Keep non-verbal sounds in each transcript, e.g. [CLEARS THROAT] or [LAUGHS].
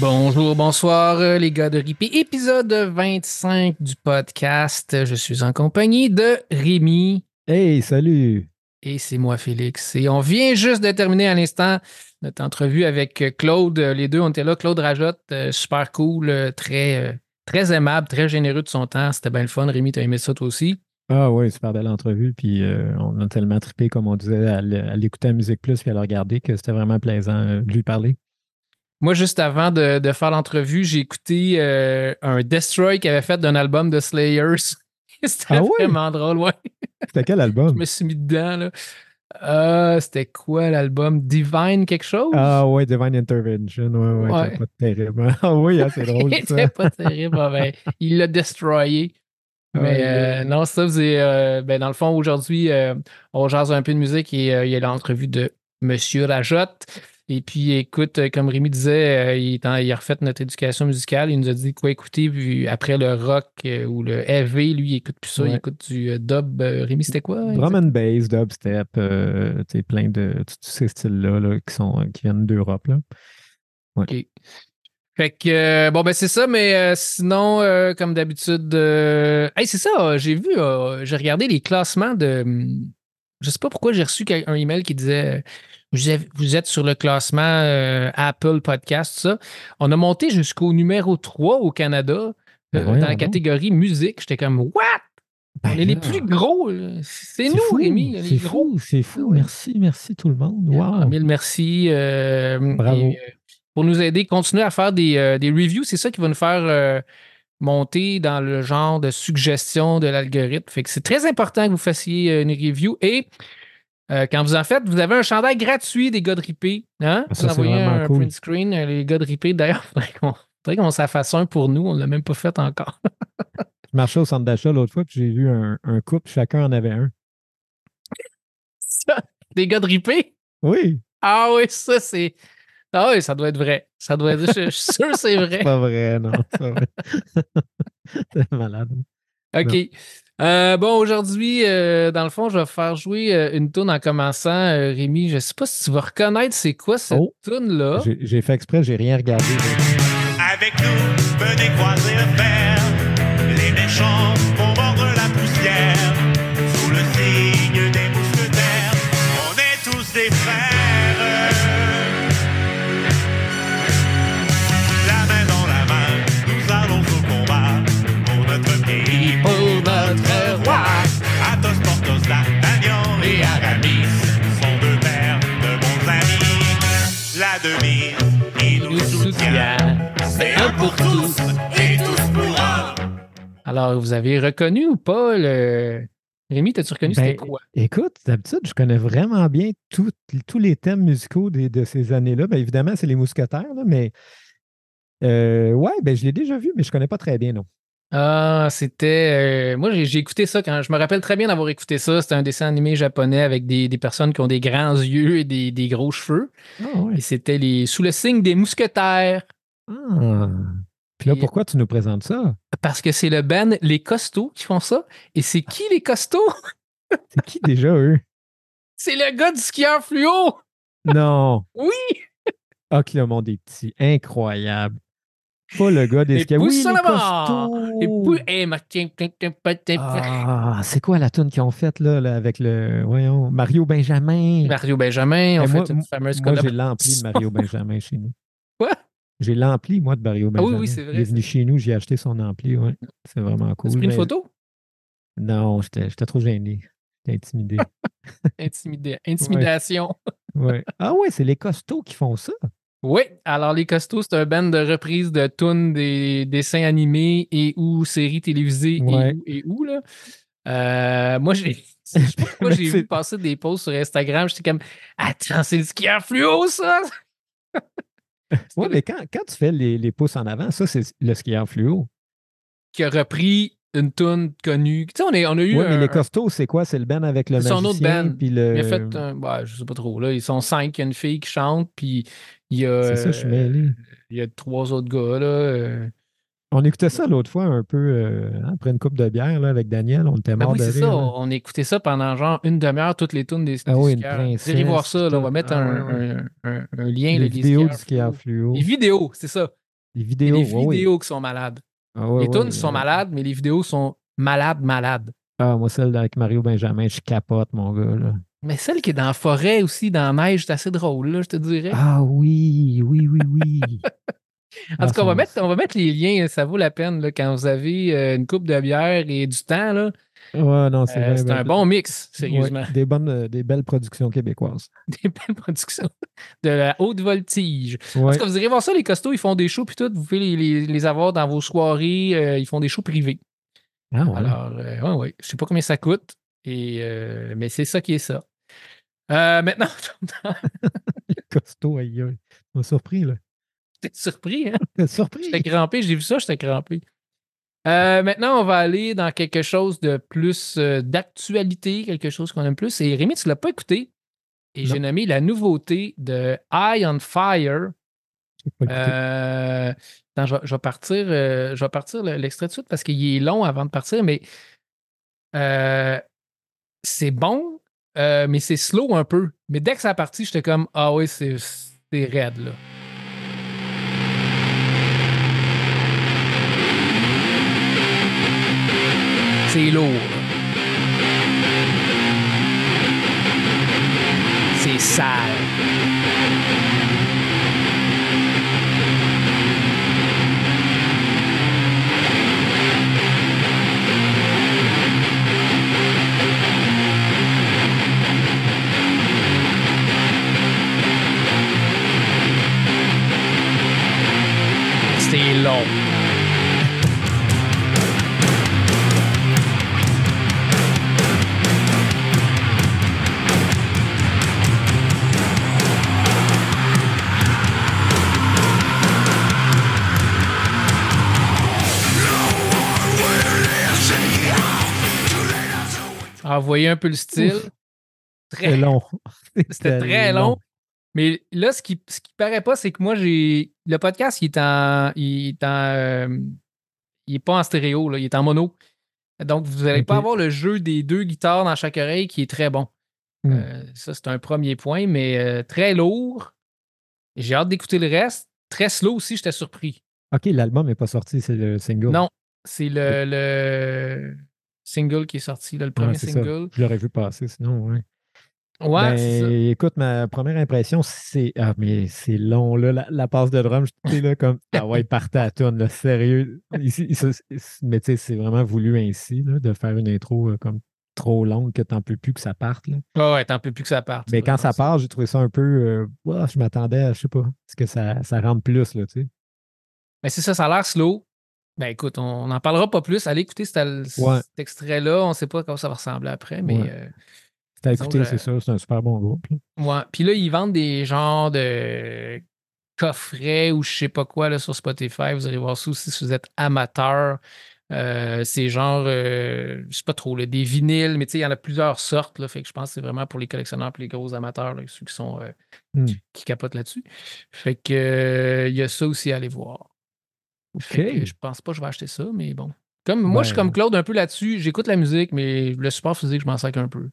Bonjour, bonsoir euh, les gars de Rippé, épisode 25 du podcast. Je suis en compagnie de Rémi. Hey, salut! Et c'est moi, Félix. Et on vient juste de terminer à l'instant notre entrevue avec Claude. Les deux, on était là. Claude Rajotte, euh, super cool, euh, très, très aimable, très généreux de son temps. C'était bien le fun. Rémi, t'as aimé ça toi aussi? Ah oui, super belle entrevue. Puis on a tellement trippé, comme on disait, à l'écouter à Musique Plus puis à le regarder que c'était vraiment plaisant de lui parler. Moi, juste avant de, faire l'entrevue, j'ai écouté euh, un Destroy qu'il avait fait d'un album de Slayers. [LAUGHS] C'était ah vraiment drôle, ouais. C'était quel album? Je me suis mis dedans, là. Euh, c'était quoi l'album? Divine quelque chose? Ah ouais, Divine Intervention. Ouais, ouais, ouais. pas terrible. [LAUGHS] Ah oui, hein, c'est [LAUGHS] drôle. c'était pas terrible. Ah ben, il l'a destroyé. Mais euh, non, ça faisait. ben, dans le fond, aujourd'hui, on jase un peu de musique et il y a l'entrevue de Monsieur Rajotte. Et puis, écoute, euh, comme Rémi disait, euh, il, a refait notre éducation musicale. Il nous a dit quoi écouter. Puis après le rock euh, ou le heavy, lui, il écoute plus ça. Il écoute du dub. Rémi, c'était quoi? Drum and bass, dubstep, sais, plein de tous ces styles-là qui, sont, qui viennent d'Europe. OK. Fait que, bon, ben c'est ça, mais sinon, comme d'habitude, hey, c'est ça, j'ai vu, j'ai regardé les classements de. Je sais pas pourquoi j'ai reçu un email qui disait vous êtes sur le classement euh, Apple Podcast, ça. On a monté jusqu'au numéro 3 au Canada euh, ben dans la catégorie musique. J'étais comme, what? Ben on est les plus gros. C'est nous, Rémi. C'est fou, c'est fou. Merci, merci tout le monde. Wow. Mille merci. Euh, Bravo. pour nous aider, continuer à faire des, des reviews. C'est ça qui va nous faire monter dans le genre de suggestion de l'algorithme. Fait que c'est très important que vous fassiez une review. Et euh, quand vous en faites, vous avez un chandail gratuit des gars de Ripé. Hein? Ah, vous envoyez un print screen, euh, les gars de Ripé. D'ailleurs, [LAUGHS] il faudrait qu'on s'en fasse un pour nous. On ne l'a même pas fait encore. [LAUGHS] Je marchais au centre d'achat l'autre fois, puis j'ai vu un, couple, chacun en avait un. Ça, des gars de Ripé? Oui. Ah oui, ça, c'est. Ah oui, ça doit être vrai. Ça doit être. Je, suis sûr que c'est [LAUGHS] vrai. c'est pas vrai, non. C'est malade. OK. Euh, bon, aujourd'hui, euh, dans le fond, je vais faire jouer euh, une tune en commençant. Rémi, je ne sais pas si tu vas reconnaître c'est quoi cette oh, tune-là. J'ai fait exprès, j'ai rien regardé. Avec nous, venez croiser le fer. Les méchants pour tous et tous pour un. Alors, vous avez reconnu ou pas le. Rémi, t'as-tu reconnu c'était ben, quoi? Écoute, d'habitude, je connais vraiment bien tous les thèmes musicaux de, ces années-là. Bien, évidemment, c'est les mousquetaires, mais euh, ouais, ben, je l'ai déjà vu, mais je ne connais pas très bien, non. Ah, c'était. Euh, moi, j'ai écouté ça quand. Je me rappelle très bien d'avoir écouté ça. C'était un dessin animé japonais avec des, personnes qui ont des grands yeux et des, gros cheveux. Ah, et c'était les sous le signe des mousquetaires. Ah. Puis là, pourquoi tu nous présentes ça? Parce que c'est le band Les Costauds qui font ça. Et c'est qui les Costauds? [LAUGHS] c'est qui déjà, eux? C'est le gars du skieur fluo! Non! [LAUGHS] oui! Ah, que le monde est petit. Incroyable. Pas le gars des skieurs. Oui, les Ah, c'est quoi la tune qu'ils ont faite là, avec le voyons Mario Benjamin? Mario Benjamin, on fait une fameuse Moi, j'ai l'ampli de Mario [LAUGHS] Benjamin chez nous. J'ai l'ampli, moi, de Mario Benjamin. Ah oui, oui, c'est vrai. Il est venu chez nous, j'ai acheté son ampli, ouais. C'est vraiment cool. Tu as pris une photo? Non, j'étais trop gêné. J'étais intimidé. [LAUGHS] intimidé. Intimidation. ouais. Ah ouais, c'est les costauds qui font ça. Oui, alors les costauds, c'est un band de reprise de tunes des dessins animés et ou séries télévisées et, où, là. Euh, moi, j'ai moi, [LAUGHS] j'ai vu passer des posts sur Instagram, j'étais comme Attends, c'est le skieur fluo, ça! [LAUGHS] oui, mais quand, quand, tu fais les, les pouces en avant, ça, c'est le skieur fluo. Qui a repris une tune connue. Tu sais, on, est, on a eu. Oui, mais les costauds, c'est quoi? C'est le band avec le magicien. C'est son autre band. Puis le... Il a fait, un, bah, je sais pas trop, là. Ils sont cinq, il y a une fille qui chante, puis il y a. C'est ça, je suis mêlé. Il y a trois autres gars, là. On écoutait ça l'autre fois un peu euh, après une coupe de bière là, avec Daniel. On était ben mort oui, c'est ça. On écoutait ça pendant genre une demi-heure, toutes les tunes des Ah oui, une Allez voir ça. Là, on va mettre ah un, un, un, lien. Les vidéos du skieur fluo. Les vidéos, c'est ça. Les vidéos, les ouais, ouais. vidéos qui sont malades. Ah, ouais, les tunes sont malades, mais les vidéos sont malades, malades. Ah, moi, celle avec Mario Benjamin, je capote, mon gars. Là. Mais celle qui est dans la forêt aussi, dans la neige, c'est assez drôle, là, je te dirais. Ah oui, oui, oui, oui. [LAUGHS] en tout cas, on va, mettre, on va mettre les liens, ça vaut la peine là, quand vous avez euh, une coupe de bière et du temps. là. Ouais, non, c'est Euh, c'est ben, un bon mix, ouais, sérieusement. des, bonnes, euh, des belles productions québécoises. [LAUGHS] Des belles productions de la haute voltige. En Ouais. tout cas, vous irez voir ça, les costauds, ils font des shows, puis tout. Vous pouvez les, les- les avoir dans vos soirées. euh, ils font des shows privés. Ah, ouais. Alors, ouais, ouais. Je sais pas combien ça coûte, et, mais c'est ça qui est ça. Maintenant, [LAUGHS] [LAUGHS] Costaud, aïe, aïe. Ça m'a surpris, là. [LAUGHS] j'étais surpris, hein? T'es surpris? J'étais crampé, j'ai vu ça, j'étais crampé. Euh, maintenant, on va aller dans quelque chose de plus euh, d'actualité, quelque chose qu'on aime plus. Et Rémi, tu l'as pas écouté. Et j'ai nommé la nouveauté de Eye on Fire. Euh, attends, je, vais, je vais partir, je vais partir le- l'extrait de suite parce qu'il est long avant de partir, mais c'est bon, mais c'est slow un peu. Mais dès que ça a parti, j'étais comme Ah oui, c'est raide là. C'est lourd. C'est sale. C'est long. Voyez un peu le style. Ouf. Très long. [LAUGHS] C'était très long. Mais là, ce qui, ce qui paraît pas, c'est que moi, j'ai. Le podcast, il est en. Il est en. euh, il est pas en stéréo, là, il est en mono. Donc, vous n'allez pas avoir le jeu des deux guitares dans chaque oreille qui est très bon. Hmm. Euh, ça, c'est un premier point, mais euh, très lourd. J'ai hâte d'écouter le reste. Très slow aussi, j'étais surpris. OK, l'album n'est pas sorti, c'est le single. Non, c'est le, le single qui est sorti, là, le Ouais, premier ça. single. Je l'aurais vu passer, sinon, ouais. Ouais, Ben, écoute, ma première impression, c'est. Ah, mais c'est long, là. La, la passe de drum, j'étais là comme. [LAUGHS] Ah ouais, partait à tonne, là. Sérieux. Ici, il mais tu sais, c'est vraiment voulu ainsi, là, de faire une intro euh, comme trop longue que t'en peux plus que ça parte, là. Ouais, ouais, t'en peux plus que ça parte. Mais quand ça part j'ai trouvé ça un peu. euh, je m'attendais à, je sais pas, est-ce que ça, ça rentre plus, là, tu sais. Mais c'est ça, ça a l'air slow. Ben écoute, on n'en parlera pas plus. Allez écouter cet, al- Ouais. cet extrait-là. On ne sait pas comment ça va ressembler après, mais Ouais. euh, C'est à écouter, c'est ça. C'est un super bon groupe, là. ouais. Puis là, ils vendent des genres de coffrets ou je sais pas quoi là, sur Spotify. Vous allez voir ça aussi si vous êtes amateur. Euh, c'est genre, euh, je sais pas trop, là, des vinyles, mais tu sais, il y en a plusieurs sortes. Là, fait que je pense que c'est vraiment pour les collectionneurs et les gros amateurs, là, ceux qui sont euh, Hmm. qui capotent là-dessus. Fait que il y a ça aussi à aller voir. Que je pense pas que je vais acheter ça, mais bon. Comme, moi, je suis Ben, comme Claude un peu là-dessus. J'écoute la musique, mais le support physique, je m'en sac un peu.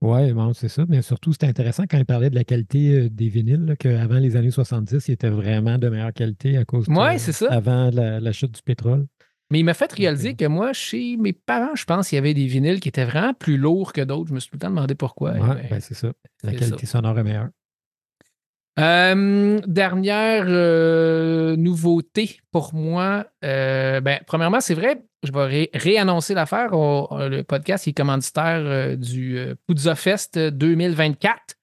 Ouais, bon, c'est ça. Mais surtout, c'était intéressant quand il parlait de la qualité euh, des vinyles, qu'avant les années 70, ils étaient vraiment de meilleure qualité à cause de, Ouais, c'est ça. avant la, la chute du pétrole. Mais il m'a fait réaliser que moi, chez mes parents, je pense qu'il y avait des vinyles qui étaient vraiment plus lourds que d'autres. Je me suis tout le temps demandé pourquoi. Ouais, ben, ben, c'est ça. La qualité sonore est meilleure. Euh, dernière euh, nouveauté pour moi. euh, ben, premièrement, c'est vrai, je vais ré- réannoncer l'affaire. Le podcast est commanditaire du Puzza Fest 2024.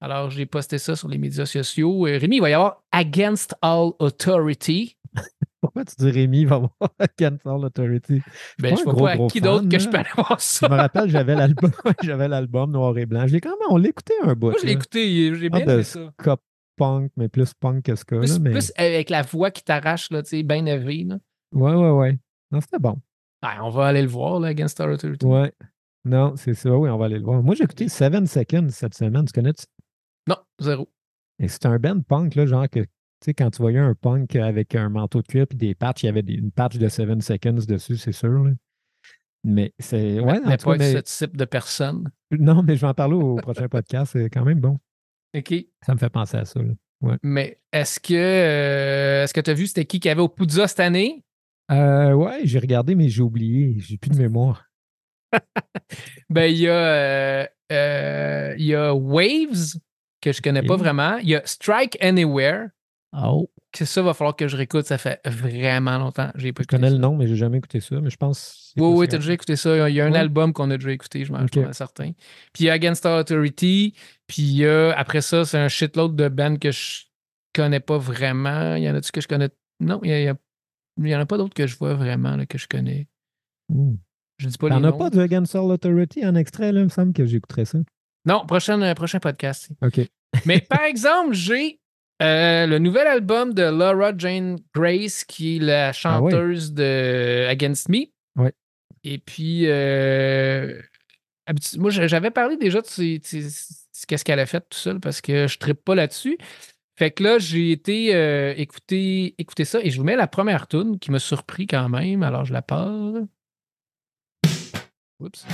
Alors, j'ai posté ça sur les médias sociaux. Rémi, il va y avoir Against All Authority. [LAUGHS] Pourquoi tu dis Rémi va voir [LAUGHS] Cancel Authority? Ben, je ne vois pas à qui d'autre que je peux aller voir Je ça. me rappelle, j'avais [LAUGHS] l'album, j'avais l'album noir et blanc. Je l'ai quand même, on l'écoutait un bout. Moi, je l'ai écouté, j'ai bien aimé ça. ska punk, mais plus punk que ska. Plus, là, mais... plus avec la voix qui t'arrache, là, tu sais, bien élevé. là. Ouais, ouais, ouais. Non, c'était bon. Ben, on va aller le voir, là, Against All Authority. Ouais. Non, c'est ça. Oui, on va aller le voir. Moi, j'ai écouté Seven Seconds cette semaine. Tu connais? Non, zéro. Et c'est un band punk, là, genre que, tu sais, quand tu voyais un punk avec un manteau de cuir et des patchs, il y avait des- une patch de Seven Seconds dessus, c'est sûr. là. Mais c'est. Ouais, mais pas mais- ce type de personne. Non, mais je vais en parler au prochain [LAUGHS] podcast. C'est quand même bon. OK. Ça me fait penser à ça. là. Ouais. Mais est-ce que euh, est-ce que tu as vu c'était qui qui avait au Poudza cette année? Euh, ouais, j'ai regardé, mais j'ai oublié. J'ai plus de mémoire. [LAUGHS] Ben, il y a euh, il y a Waves, que je connais pas vraiment. Il y a Strike Anywhere. Oh. Que ça, va falloir que je réécoute. Ça fait vraiment longtemps. J'ai pas Je connais le nom, mais j'ai jamais écouté ça. Mais je pense. Oui, oui, t'as grave. déjà écouté ça. Il y a un Ouais. album qu'on a déjà écouté, je m'en je suis Ok. pas mal certain. Puis il y a Against All Authority. Puis a, après ça, c'est un shitload de bands que je connais pas vraiment. Il y en a-tu que je connais? Non, il y, a- il en a pas d'autres que je vois vraiment là, que je connais. Hmm. Je dis pas les T'en as pas de Against All Authority en extrait, là? Il me semble que j'écouterais ça. Non, prochain, euh, prochain podcast. OK. Mais par exemple, j'ai euh, le nouvel album de Laura Jane Grace, qui est la chanteuse de Against Me. Ah Ouais. Et puis, euh, moi, j'avais parlé déjà de ce qu'est-ce qu'elle a fait tout seul parce que je ne pas là-dessus. Fait que là, j'ai été euh, écouter, écouter ça et je vous mets la première tune qui m'a surpris quand même. Alors, je la pars. Oups.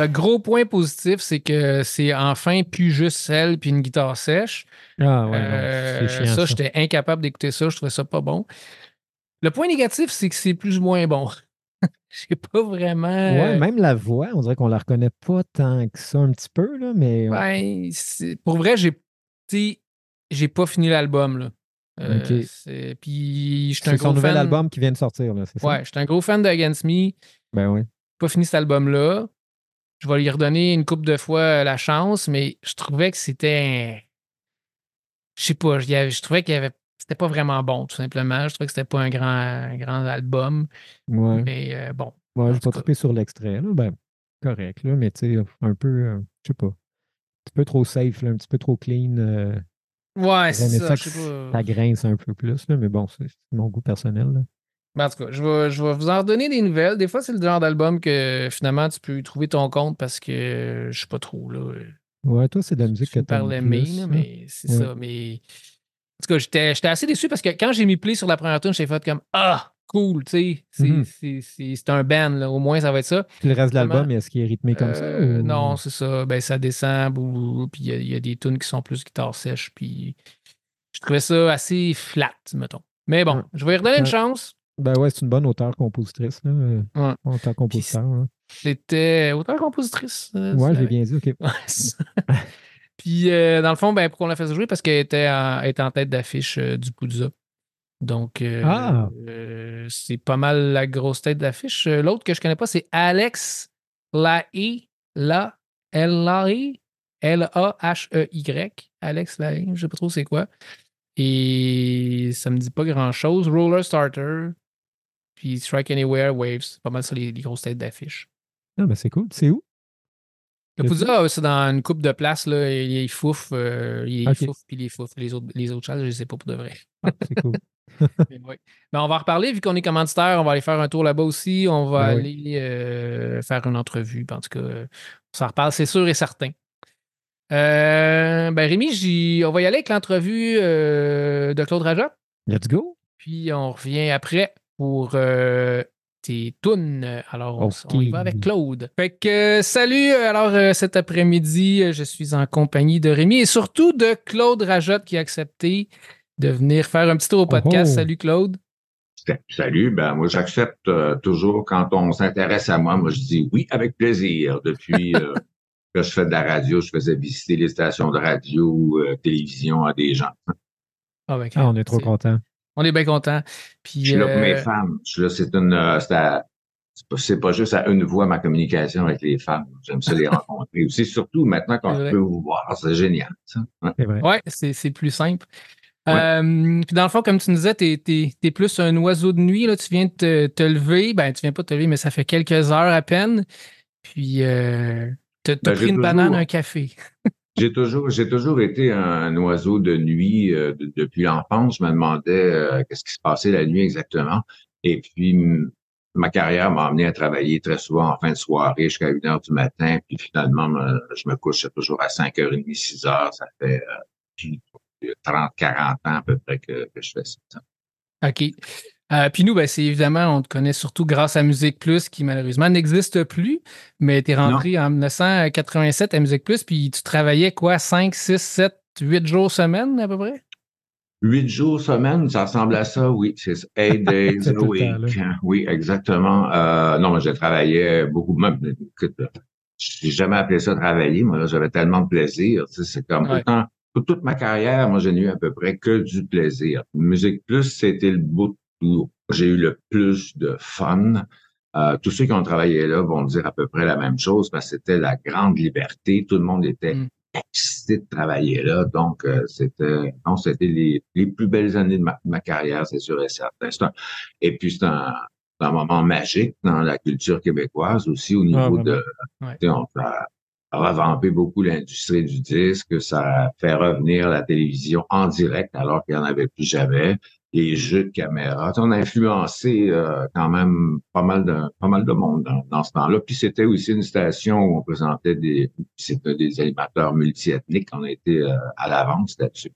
Le gros point positif, c'est que c'est enfin plus juste celle puis une guitare sèche. Ah, ouais, Euh, chiant. ça, Ça, j'étais incapable d'écouter ça. Je trouvais ça pas bon. Le point négatif, c'est que c'est plus ou moins bon. [LAUGHS] Je sais pas vraiment. Ouais, même la voix, on dirait qu'on la reconnaît pas tant que ça, un petit peu, là, mais. Ben, pour vrai, j'ai tu sais, j'ai pas fini l'album. là. Euh, c'est- Puis, j'étais un C'est son gros nouvel fan. album qui vient de sortir, là, c'est ça? Ouais, j'étais un gros fan de Against Me. Ben oui. pas fini cet album-là. Je vais lui redonner une couple de fois euh, la chance, mais je trouvais que c'était. Je sais pas, je trouvais qu'il y avait. C'était pas vraiment bon, tout simplement. Je trouvais que c'était pas un grand, un grand album. Ouais. Mais euh, bon. Ouais, pas cas. trippé sur l'extrait, là. Ben, correct, là, mais tu sais, un peu, euh, je sais pas. Un petit peu trop safe, là, un petit peu trop clean. euh, Ouais, c'est ça. ça Je sais que pas. Ça grince un peu plus, là, mais bon, c'est c'est mon goût personnel, là. Ben, en tout cas, je vais, je vais vous en redonner des nouvelles. Des fois, c'est le genre d'album que finalement, tu peux y trouver ton compte parce que euh, je sais pas trop. Là, Ouais, toi, c'est de la musique que finis par t'aimes l'aimer, plus, là, là. mais c'est Ouais. ça. Mais en tout cas, j'étais assez déçu parce que quand j'ai mis play sur la première tune, j'ai fait comme Ah, cool, tu sais, c'est Mhm. c'est- un band, là, au moins ça va être ça. Puis le reste de l'album, est-ce qu'il est rythmé comme ça? Euh, ou- Non, c'est ça. Ben, ça descend, bou, bou, bou, puis il y y, a des tunes qui sont plus guitare sèche, puis je trouvais ça assez flat, mettons. Mais bon, Ouais. je vais lui redonner une chance. Ben ouais, c'est une bonne auteure-compositrice, Ouais. Auteur-compositeur. C'était auteur-compositrice. euh, Ouais, j'ai bien dit, OK. [LAUGHS] Puis, euh, dans le fond, ben, pourquoi on l'a fait jouer? Parce qu'elle était, était en tête d'affiche euh, du Poudza. Donc, euh, Ah! c'est pas mal la grosse tête d'affiche. L'autre que je connais pas, c'est Alex Lae. La, L-A-E, L-A-H-E-Y. Alex Lae, je sais pas trop c'est quoi. Et ça me dit pas grand-chose. Roller Starter, puis Strike Anywhere, Waves. C'est pas mal ça les, les grosses têtes d'affiche. Ah, ben c'est cool. C'est où? Poudza, euh, c'est dans une coupe de place, là. Il est fouf, euh, il est fouf, puis il est fouf. Les autres, les autres choses, je ne sais pas pour de vrai. Ah, c'est cool. [LAUGHS] Mais. Ben, on va en reparler, vu qu'on est commanditaire, on va aller faire un tour là-bas aussi. On va Ben oui. aller euh, faire une entrevue. Puis En tout cas, euh, on s'en reparle, c'est sûr et certain. Euh, ben Rémi, on va y aller avec l'entrevue euh, de Claude Rajat. Let's go. Puis on revient après pour euh, tes tunes. Alors, on, y va avec Claude. Fait que euh, salut. Alors, euh, cet après-midi, je suis en compagnie de Rémi et surtout de Claude Rajotte qui a accepté de venir faire un petit tour au podcast. Oh. Salut Claude. Salut, ben moi j'accepte euh, toujours quand on s'intéresse à moi, moi je dis oui avec plaisir. Depuis [LAUGHS] euh, que je fais de la radio, je faisais visiter les stations de radio, euh, télévision à des gens. Ah, ben, Ah, on est trop contents. On est bien content. Puis, Je suis là pour mes femmes. Je suis là, c'est une, c'est à- c'est pas, c'est pas juste à une voix ma communication avec les femmes. J'aime ça les [LAUGHS] rencontrer. C'est surtout maintenant qu'on peut vous voir, c'est génial. Ça. Ouais. C'est vrai. Ouais, c'est c'est plus simple. Ouais. Euh, puis dans le fond, comme tu nous disais, t'es es, plus un oiseau de nuit. Là. Tu viens de te, te lever. Ben, tu viens pas de te lever, mais ça fait quelques heures à peine. Puis, euh, t'as t'as Ben, pris une banane, un café. [LAUGHS] J'ai toujours, j'ai toujours été un oiseau de nuit euh, de- depuis l'enfance. Je me demandais euh, qu'est-ce qui se passait la nuit exactement. Et puis, ma carrière m'a amené à travailler très souvent en fin de soirée jusqu'à 1 heure du matin. Puis finalement, me- je me couche toujours à 5h30, 6 heures. Ça fait euh, 30, 40 ans à peu près que, que je fais ça. OK. Euh, puis nous, ben, c'est évidemment, on te connaît surtout grâce à Musique Plus, qui malheureusement n'existe plus, mais tu es rentré en 1987 à Musique Plus, puis tu travaillais quoi, 5, 6, 7, 8 jours semaine à peu près? Huit jours semaine, ça ressemble à ça, oui. C'est ça. eight [LAUGHS] days C'est a week. temps, Oui, exactement. Euh, non, mais je travaillais beaucoup. Même, écoute, j'ai jamais appelé ça travailler. Moi, là, j'avais tellement de plaisir. Tu sais, c'est comme Ouais. autant toute, toute ma carrière, moi, j'ai eu à peu près que du plaisir. Musique Plus, c'était le bout où j'ai eu le plus de fun. Euh, tous ceux qui ont travaillé là vont dire à peu près la même chose parce que c'était la grande liberté. Tout le monde était Mm. excité de travailler là. Donc, euh, c'était, non, c'était les, les plus belles années de ma, de ma carrière, c'est sûr et certain. Un- et puis, c'est un, un moment magique dans la culture québécoise aussi au niveau vraiment. de, Ouais. tu sais, on a revampé beaucoup l'industrie du disque, ça a fait revenir la télévision en direct alors qu'il n'y en avait plus jamais, les jeux de caméra. On a influencé euh, quand même pas mal de pas mal de monde dans, dans ce temps-là. Puis c'était aussi une station où on présentait des c'était des animateurs multiethniques. On a été euh, à l'avance là-dessus.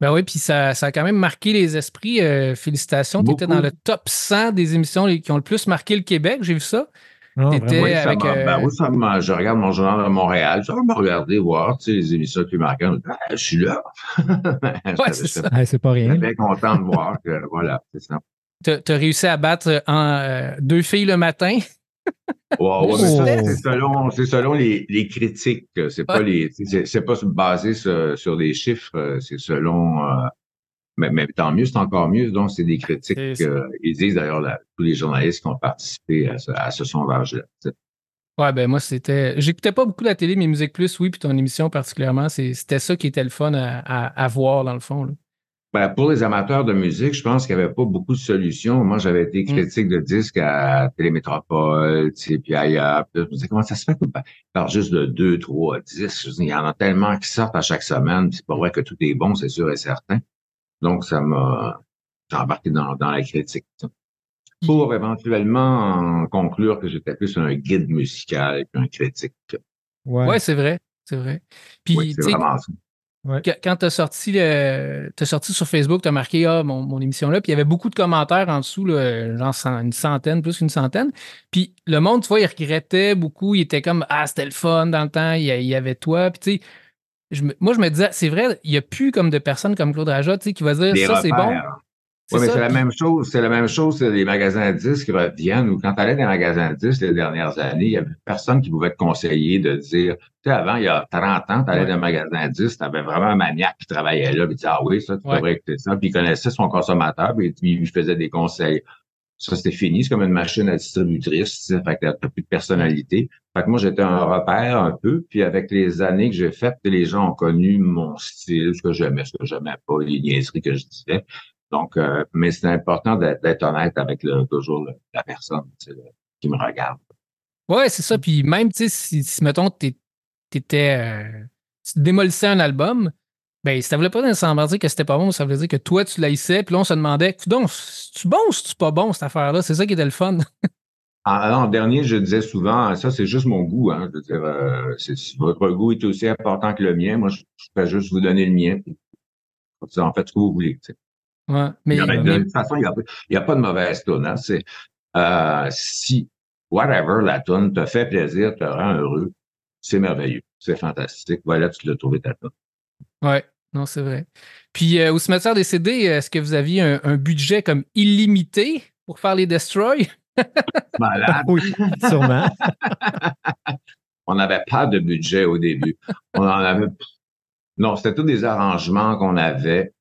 Ben oui, puis ça, ça a quand même marqué les esprits. Euh, félicitations. Tu étais dans le top 100 des émissions qui ont le plus marqué le Québec. J'ai vu ça. Non. Oui, ça avec, euh, ben oui, ça m'a- je regarde mon journal de Montréal. Je vais me regarder, voir tu sais, les émissions qui marquent. Ben, je suis là. [LAUGHS] Ouais, c'est pas Je suis rien. bien content de voir que, voilà, c'est ça. Tu as réussi à battre en, euh, deux filles le matin? Ouais, ouais, mais ça, Oh. c'est selon, c'est selon les, les critiques. C'est pas les, c'est, pas basé sur, sur des chiffres. euh, C'est selon, euh, mais, mais tant mieux, c'est encore mieux. Donc, c'est des critiques. C'est ça. euh, ils disent d'ailleurs tous les journalistes qui ont participé à ce, à ce sondage-là. Ouais, ben moi, c'était. J'écoutais pas beaucoup la télé, mais Musique Plus, oui, puis ton émission particulièrement, c'était ça qui était le fun à, à- à voir, dans le fond. là. Ben, pour les amateurs de musique, je pense qu'il n'y avait pas beaucoup de solutions. Moi, j'avais été Mm. critique de disques à Télémétropole, tu sais, puis ailleurs. Puis je me disais, comment ça se fait qu'on par- parle juste de deux, trois disques? Il y en a tellement qui sortent à chaque semaine, puis c'est pas vrai que tout est bon, c'est sûr et certain. Donc, ça m'a, embarqué dans, dans la critique. ça. Pour éventuellement en conclure que j'étais plus un guide musical qu'un critique. Ouais. Ouais, c'est vrai. C'est vrai. Puis, Oui, c'est sais, vraiment ça. Qu- Quand tu as sorti, le- sorti sur Facebook, tu as marqué ah, mon, mon émission là, puis il y avait beaucoup de commentaires en dessous, là, genre une centaine, plus qu'une centaine. Puis le monde, tu vois, il regrettait beaucoup, il était comme Ah, c'était le fun dans le temps, il y, a- il y avait toi. Puis tu sais, je me- moi je me disais, c'est vrai, il n'y a plus comme de personnes comme Claude Raja, tu sais, qui va dire Des ça, c'est bon. Oui, mais c'est la même chose. C'est la même chose. C'est les magasins à disques qui reviennent ou quand tu allais dans les magasins à disques les dernières années, il y avait personne qui pouvait te conseiller de dire, tu sais, avant, il y a 30 ans, tu allais Ouais. dans un magasin à disques, tu avais vraiment un maniaque qui travaillait là, puis il disait, ah oui, ça, tu Ouais. devrais écouter ça. Puis il connaissait son consommateur, puis il lui faisait des conseils. Ça, c'était fini. C'est comme une machine à distributrice, sais, fait que t'as plus de personnalité. Fait que moi, j'étais un repère un peu, puis avec les années que j'ai faites, les gens ont connu mon style, ce que j'aimais, ce que j'aimais pas, les niaiseries que je disais. Donc, euh, mais c'est important d'être honnête avec le, toujours la personne qui me regarde. Ouais, c'est ça. Puis même, tu sais, si, si, mettons, t'étais. euh, tu démolissais un album, ben, ça voulait pas nécessairement dire que c'était pas bon, ça voulait dire que toi, tu l'haïssais, puis là, on se demandait, donc, c'est-tu bon ou c'est-tu pas bon, cette affaire-là? C'est ça qui était le fun. En, [LAUGHS] en dernier, je disais souvent, ça c'est juste mon goût. Hein, je veux dire, euh, votre goût est aussi important que le mien, moi, je, je peux juste vous donner le mien. puis En faites ce que vous voulez. tu sais. Ouais. Mais, de toute façon, il n'y a, pas- a de mauvaise tune. Hein, c'est euh, si whatever la tune te fait plaisir, te rend heureux, c'est merveilleux, c'est fantastique. Voilà, tu l'as trouvé ta tune. Ouais, non, c'est vrai. Puis euh, au cimetière des CD, est-ce que vous aviez un, un budget comme illimité pour faire les Destroy? [LAUGHS] Malade. Oui, sûrement. [LAUGHS] On n'avait pas de budget au début. On en avait. Non, c'était tous des arrangements qu'on avait.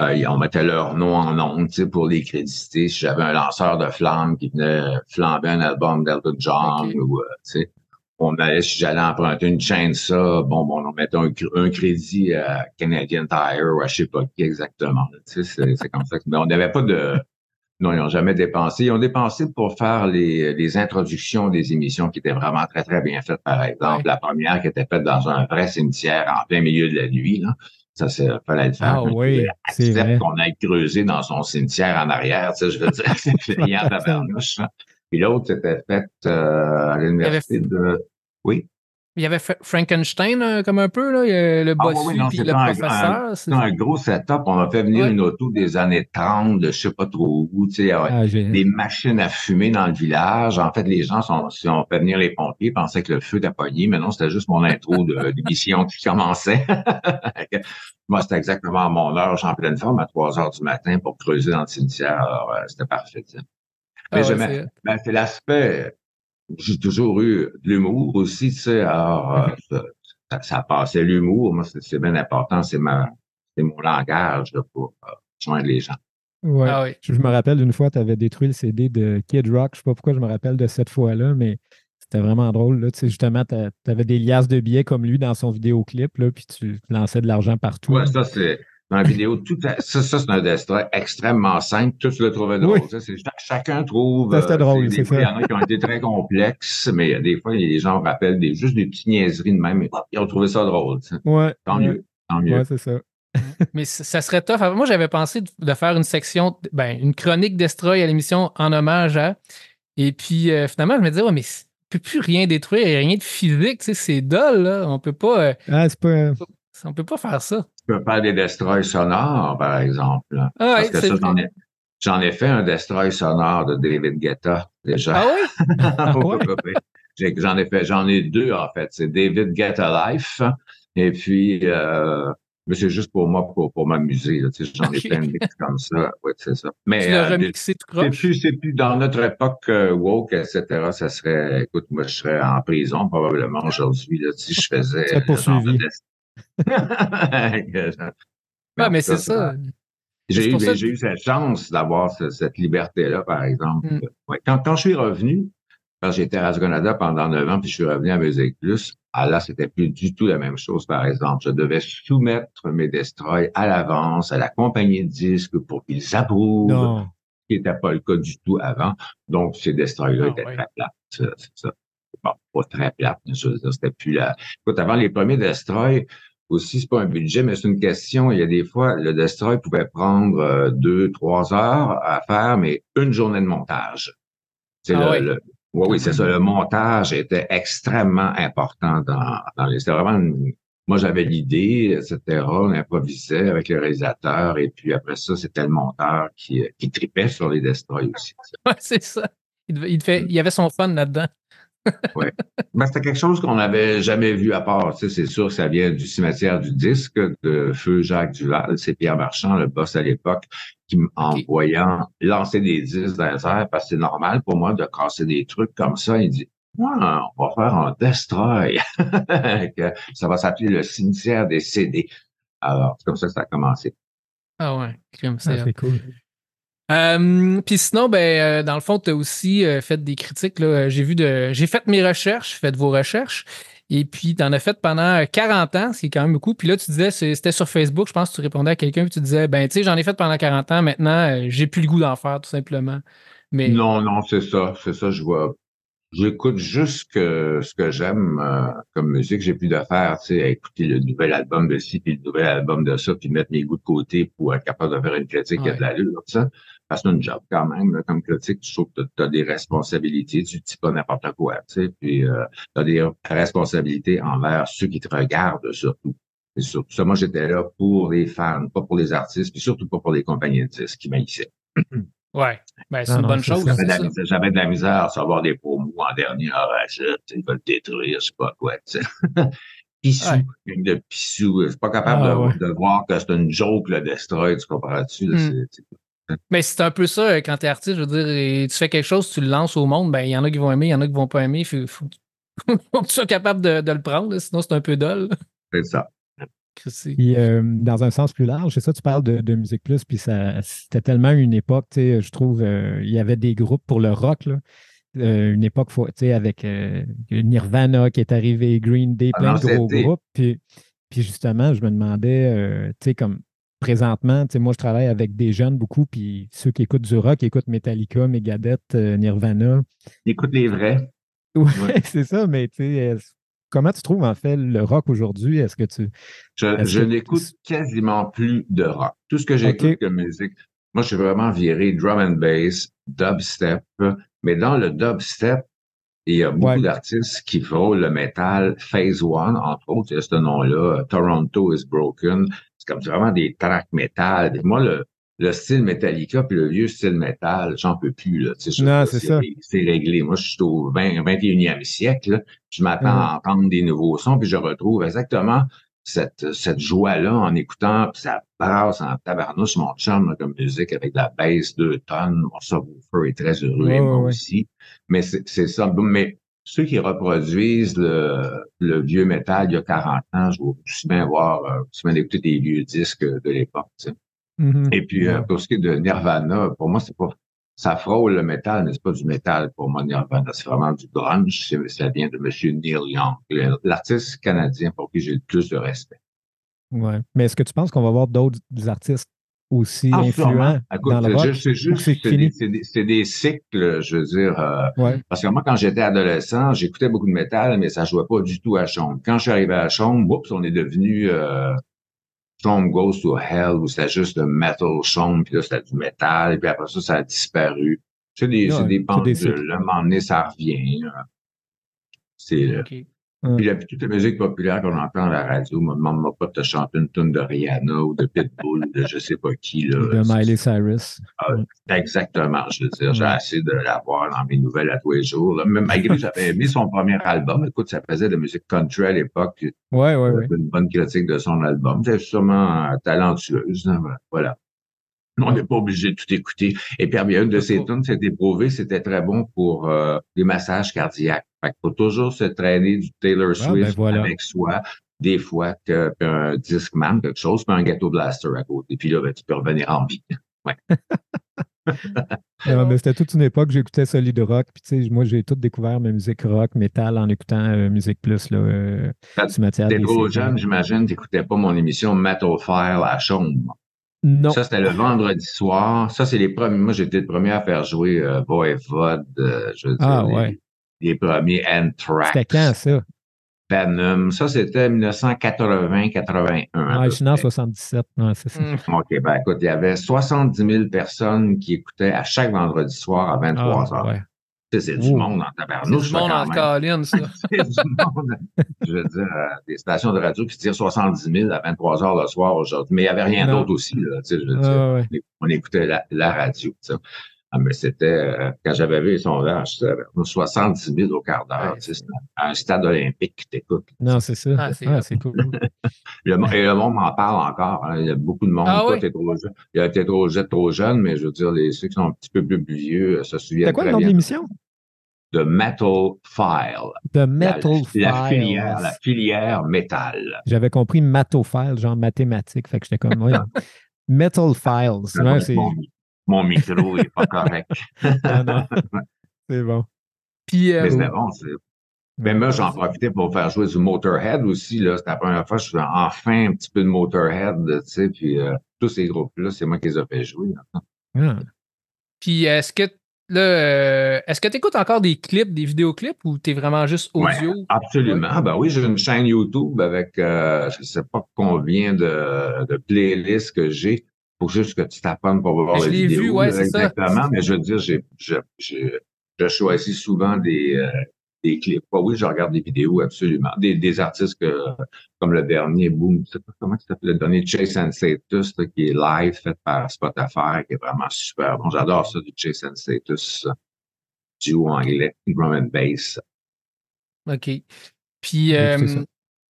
Euh, on mettait leur nom en ondes, tu sais, pour les créditer. Si j'avais un lanceur de flammes qui venait flamber un album d'Elton John, ou, euh, tu sais, on allait, si j'allais emprunter une chaîne ça, bon, bon, on mettait un, cr- un crédit à Canadian Tire ou à je sais pas qui exactement. Tu sais, c'est comme ça. que- Mais on n'avait pas de, Non, ils n'ont jamais dépensé. Ils ont dépensé pour faire les, les introductions des émissions qui étaient vraiment très, très bien faites, par exemple. Ouais. La première qui était faite dans un vrai cimetière en plein milieu de la nuit, là. Ça, c'est, fallait le faire. Ah oui, c'est Accepte qu'on aille creuser dans son cimetière en arrière, tu sais, je veux dire, [LAUGHS] c'est payant. [LAUGHS] Puis l'autre, c'était faite euh, à l'université de... Oui? Il y avait Fra- Frankenstein euh, comme un peu, là, le Ah oui, bossu oui, non, puis le un- professeur. c'est- un gros setup. On a fait venir Ouais. une auto des années 30, de je sais pas trop où, tu sais, Ah, j'ai- des machines à fumer dans le village. En fait, les gens sont, si on fait venir les pompiers, pensaient que le feu était pogné, mais non, c'était juste mon intro de l'émission qui commençait. [LAUGHS] Moi, c'était exactement à mon heure, j'en pleine forme, à 3 heures du matin pour creuser dans le cimetière. Alors, euh, c'était parfait. tu Ah Mais ouais, c'est- ben, c'est l'aspect, j'ai toujours eu de l'humour aussi, tu sais, alors, euh, [LAUGHS] ça, passait l'humour. Moi, c'est c'est bien important, c'est ma, c'est mon langage, là, pour euh, joindre les gens. Ouais. Ah oui. Je, je me rappelle une fois, tu avais détruit le CD de Kid Rock. Je sais pas pourquoi je me rappelle de cette fois-là, mais c'était vraiment drôle. Là. Tu sais, justement, tu avais des liasses de billets comme lui dans son vidéoclip, là, puis tu lançais de l'argent partout. Ouais, ça, c'est, dans la vidéo, tout, à- ça, ça, c'est un destroy extrêmement simple. Tous le trouvaient drôle. Oui. Ça, c'est, chaque- chacun trouve. Ça, c'était euh, drôle, des c'est fois, ça. Il y en a qui ont été très complexes, mais il y a des fois, les gens rappellent des, juste des petites niaiseries de même, mais hop, ils ont trouvé ça drôle. Ouais, Tant ouais, mieux. Tant mieux. ouais, c'est ça. Mais ça serait tough. Moi, j'avais pensé de- faire une section, ben, une chronique Destroy à l'émission en hommage à. Et puis, euh, finalement, je me disais, ouais, mais on peut plus rien détruire, il y a rien de physique, tu sais, c'est dol, là. On peut pas, euh, Ah, c'est pas. On peut pas faire ça. Tu peux faire des destroys sonores, par exemple. Ah, Parce que ça, j'en ai, j'en ai fait un destroy sonore de David Guetta, déjà. Ah oui? [LAUGHS] Ouais? J'ai- J'en ai fait, j'en ai deux, en fait. C'est David Guetta Life. Et puis, euh, mais c'est juste pour moi, pour, pour m'amuser, là, J'en ai Ok. fait un mix comme ça. Oui, c'est ça. Mais, Tu l'as euh, remixé tout c'est croche. plus, c'est plus dans notre époque euh, woke, etc. Ça serait, écoute, moi, je serais en prison probablement aujourd'hui là, si je faisais. Genre de test. [LAUGHS] Ah, mais c'est ça. J'ai eu, que- eu cette chance d'avoir ce- cette liberté-là, par exemple. Mm. Ouais. Quand, quand je suis revenu, quand j'étais à Radio-Canada pendant neuf ans, puis je suis revenu à Musique Plus, ah là, c'était plus du tout la même chose, par exemple. Je devais soumettre mes destroys à l'avance à la compagnie de disques pour qu'ils approuvent, Non. ce qui n'était pas le cas du tout avant. Donc, ces destroys-là Ah, étaient ouais. très plates. C'est c'est ça. Bon, pas très plates, mais je veux dire, c'était plus la... Écoute, avant les premiers destroys, aussi, c'est pas un budget, mais c'est une question. Il y a des fois, le destroy pouvait prendre euh, deux, trois heures à faire, mais une journée de montage. C'est Ah le, oui, oui, c'est ça. Le montage était extrêmement important dans, dans les. C'était vraiment une- moi, j'avais l'idée, etc. On improvisait avec le réalisateur, et puis après ça, c'était le monteur qui, qui tripait sur les destroys aussi. [LAUGHS] Ouais, c'est ça. Il, devait- il devait- il y avait son fun là-dedans. [LAUGHS] Ben, c'était quelque chose qu'on n'avait jamais vu à part. Tu sais, c'est sûr que ça vient du cimetière du disque de Feu Jacques Duval. C'est Pierre Marchand, le boss à l'époque, qui, en voyant lancer des disques dans les airs, parce que c'est normal pour moi de casser des trucs comme ça, il dit Ah, on va faire un destroy. [LAUGHS] Ça va s'appeler le cimetière des CD. Alors, c'est comme ça que ça a commencé. Ah ouais, crime, Ah, c'est c'est cool. Euh, Puis sinon, ben, euh, dans le fond, tu as aussi euh, fait des critiques. là. J'ai vu de. J'ai fait mes recherches, faites vos recherches. Et puis, tu en as fait pendant 40 ans, ce qui est quand même beaucoup. Puis là, tu disais, c'était sur Facebook, je pense que tu répondais à quelqu'un, puis tu disais, ben, tu sais, j'en ai fait pendant 40 ans, maintenant, euh, j'ai plus le goût d'en faire, tout simplement. Mais Non, non, c'est ça. C'est ça, je vois. J'écoute juste que, ce que j'aime euh, comme musique. J'ai plus de faire, tu sais, à écouter le nouvel album de ci, puis le nouvel album de ça, puis mettre mes goûts de côté pour être capable de faire une critique qui a de l'allure, ça. Parce que c'est une job quand même, là, comme critique, tu trouves que tu as des responsabilités, tu dis pas n'importe quoi, tu sais, puis euh, tu as des responsabilités envers ceux qui te regardent surtout. C'est surtout ça. Moi, j'étais là pour les fans, pas pour les artistes, puis surtout pas pour les compagnies de disques qui m'haïssaient. [CLEARS THROAT] ouais, ben, c'est Non, une non, bonne chose. J'avais de, la misère- j'avais de la misère à savoir des promos en dernière recette. Ils veulent détruire, je sais pas quoi. tu sais. [LAUGHS] Pissou, Ouais. de pissou. C'est pas capable Ah, de, ouais. de voir que c'est une joke, le Destroy, tu comprends-tu? c'est- Mais c'est un peu ça euh, quand t'es artiste, je veux dire, et tu fais quelque chose, tu le lances au monde, ben il y en a qui vont aimer, il y en a qui vont pas aimer. Faut, faut, [LAUGHS] faut que tu sois capable de, de le prendre, sinon c'est un peu dol. C'est ça. Puis, euh, dans un sens plus large, c'est ça, tu parles de, de Musique Plus, puis ça, c'était tellement une époque, tu sais, je trouve, euh, il y avait des groupes pour le rock, là. Euh, une époque, faut- tu sais, avec euh, Nirvana qui est arrivé, Green Day, Ah plein de gros groupes. Puis, puis justement, je me demandais, euh, tu sais, comme présentement, moi, je travaille avec des jeunes beaucoup, puis ceux qui écoutent du rock écoutent Metallica, Megadeth, euh, Nirvana. Écoute les vrais. [LAUGHS] Ouais. c'est ça, mais comment tu trouves en fait le rock aujourd'hui? Est-ce que tu. Je, Est-ce je que- n'écoute quasiment plus de rock. Tout ce que j'écoute Ok. comme musique, moi, je suis vraiment viré drum and bass, dubstep. Mais dans le dubstep, il y a beaucoup Ouais. d'artistes qui frôlent le métal Phase One, entre autres, il y a ce nom-là, Toronto is Broken. C'est comme vraiment des tracks métal. Moi, le, le style Metallica puis le vieux style métal, j'en peux plus. Là, je Non, c'est ça. C'est réglé. Moi, je suis au 20, 21e siècle. là. Je m'attends à entendre des nouveaux sons, puis je retrouve exactement cette, cette joie-là en écoutant, puis ça brasse en tabarnouche mon chum là, comme musique avec de la baisse deux tonnes. Mon subwoofer est très heureux et moi ouais, aussi. Mais c'est c'est ça. Mais ceux qui reproduisent le, le vieux métal il y a 40 ans, je vais aussi bien voir, euh, aussi bien écouter des vieux disques de l'époque. tu sais. Mhm. Et puis, euh, pour ce qui est de Nirvana, pour moi, c'est pas, ça frôle le métal, mais c'est pas du métal pour moi, Nirvana. C'est vraiment du grunge. Ça vient de Monsieur Neil Young, l'artiste canadien pour qui j'ai le plus de respect. Ouais. Mais est-ce que tu penses qu'on va voir d'autres artistes aussi Ah. Écoute, dans le rock? je- c'est juste, c'est des, cycles, je veux dire, euh, Ouais. parce que moi, quand j'étais adolescent, j'écoutais beaucoup de métal, mais ça jouait pas du tout à Chambre. Quand je suis arrivé à Chambre, oups, on est devenu, euh, Chambre Goes to Hell, où c'était juste le metal Chambre, puis là, c'était du métal, et puis après ça, ça a disparu. C'est des, Ouais, c'est des pendules. À un moment donné, ça revient. euh. C'est, euh, Puis la, toute la musique populaire qu'on entend à la radio, me demande pas de te chanter une tune de Rihanna ou de Pitbull, de je sais pas qui, là. De Miley Cyrus. Exactement, je veux dire, j'ai assez de l'avoir dans mes nouvelles à tous les jours. Là. Même malgré que j'avais aimé son premier album, écoute, ça faisait de la musique country à l'époque, Ouais, ouais, ouais. une bonne critique de son album. C'est sûrement euh, talentueuse, hein, voilà. On n'est pas obligé de tout écouter. Et puis, il y a une de ces tunes, c'était prouvé, c'était très bon pour euh, les massages cardiaques. Fait qu'il faut toujours se traîner du Taylor Ah, ben Swift voilà. avec soi, des fois, que, un Discman, quelque chose, puis un gâteau blaster à côté. Puis là, ben, tu peux revenir en vie. [LAUGHS] Non, mais c'était toute une époque, j'écoutais Solid Rock. Puis, tu sais, moi, j'ai tout découvert ma musique rock, métal en écoutant euh, Musique Plus, là, euh, T'es trop jeune, j'imagine, t'écoutais pas mon émission Metal File à Chambre. Non. Ça, c'était le vendredi soir. Ça, c'est les premiers. Moi, j'étais le premier à faire jouer euh, Voivode, euh, je veux dire, Ah, les, ouais. Les premiers Anthrax, C'était quand, ça? Venom. Ça, c'était 1980-81. à Ouais, peu je suis né en près. 77. Non, c'est ça. Hmm. OK, ben écoute, il y avait 70 000 personnes qui écoutaient à chaque vendredi soir à 23 Ah, ouais. Sais, C'est du Ouh. monde en C'est tabarnouche. du ça, monde en caline, ça. [LAUGHS] C'est du monde. Je veux dire, euh, des stations de radio qui tirent 70 000 à 23 heures le soir aujourd'hui. Mais il n'y avait rien Non. d'autre aussi, là, je veux Ah, dire. ouais. On écoutait la, la radio. Ah, mais c'était, euh, quand j'avais vu les sondages, c'était 70 000 au quart d'heure, Ouais, tu sais, c'était un stade olympique qui t'écoute. Non, c'est ça. Ah, c'est Ah, c'est cool. [LAUGHS] Le, et le monde m'en parle encore. hein. Il y a beaucoup de monde. Ah Toi, oui? t'es trop jeune. Il y a t'es trop jeune, trop jeune, mais je veux dire, les, ceux qui sont un petit peu plus vieux euh, se souviennent C'était quoi le nom de l'émission? de Metal File. The Metal la, la Files. filière, la filière métal. J'avais compris matophile, genre mathématique. Fait que j'étais comme. [LAUGHS] Metal Files. Ouais, c'est mon, micro est pas correct. [LAUGHS] Ah, non. C'est bon. Puis, euh, Mais c'était bon. c'est- Mais moi, j'en profitais pour faire jouer du Motorhead aussi. Là. C'était la première fois que je faisais enfin un petit peu de Motorhead. Tu sais, puis euh, tous ces groupes-là, c'est moi qui les ai fait jouer. là. Ah. puis est-ce que là, euh, est-ce que tu écoutes encore des clips, des vidéoclips ou tu es vraiment juste audio? Absolument. Ah, Ben oui, j'ai une chaîne YouTube avec euh, je sais pas combien de, de playlists que j'ai. Faut juste que tu t'apprennes pour voir je les l'ai vidéos. vu, ouais, c'est ça. Exactement. Mais je veux dire, j'ai, je, je, je choisis souvent des, euh, des clips. Ah oui, je regarde des vidéos, absolument. Des, des artistes que, comme le dernier, boom, je sais pas comment ça s'appelle, le dernier Chase and Status, là, qui est live, fait par Spotify, qui est vraiment super bon. J'adore ça, du Chase and Status, duo anglais, drum and bass. OK. Puis, euh,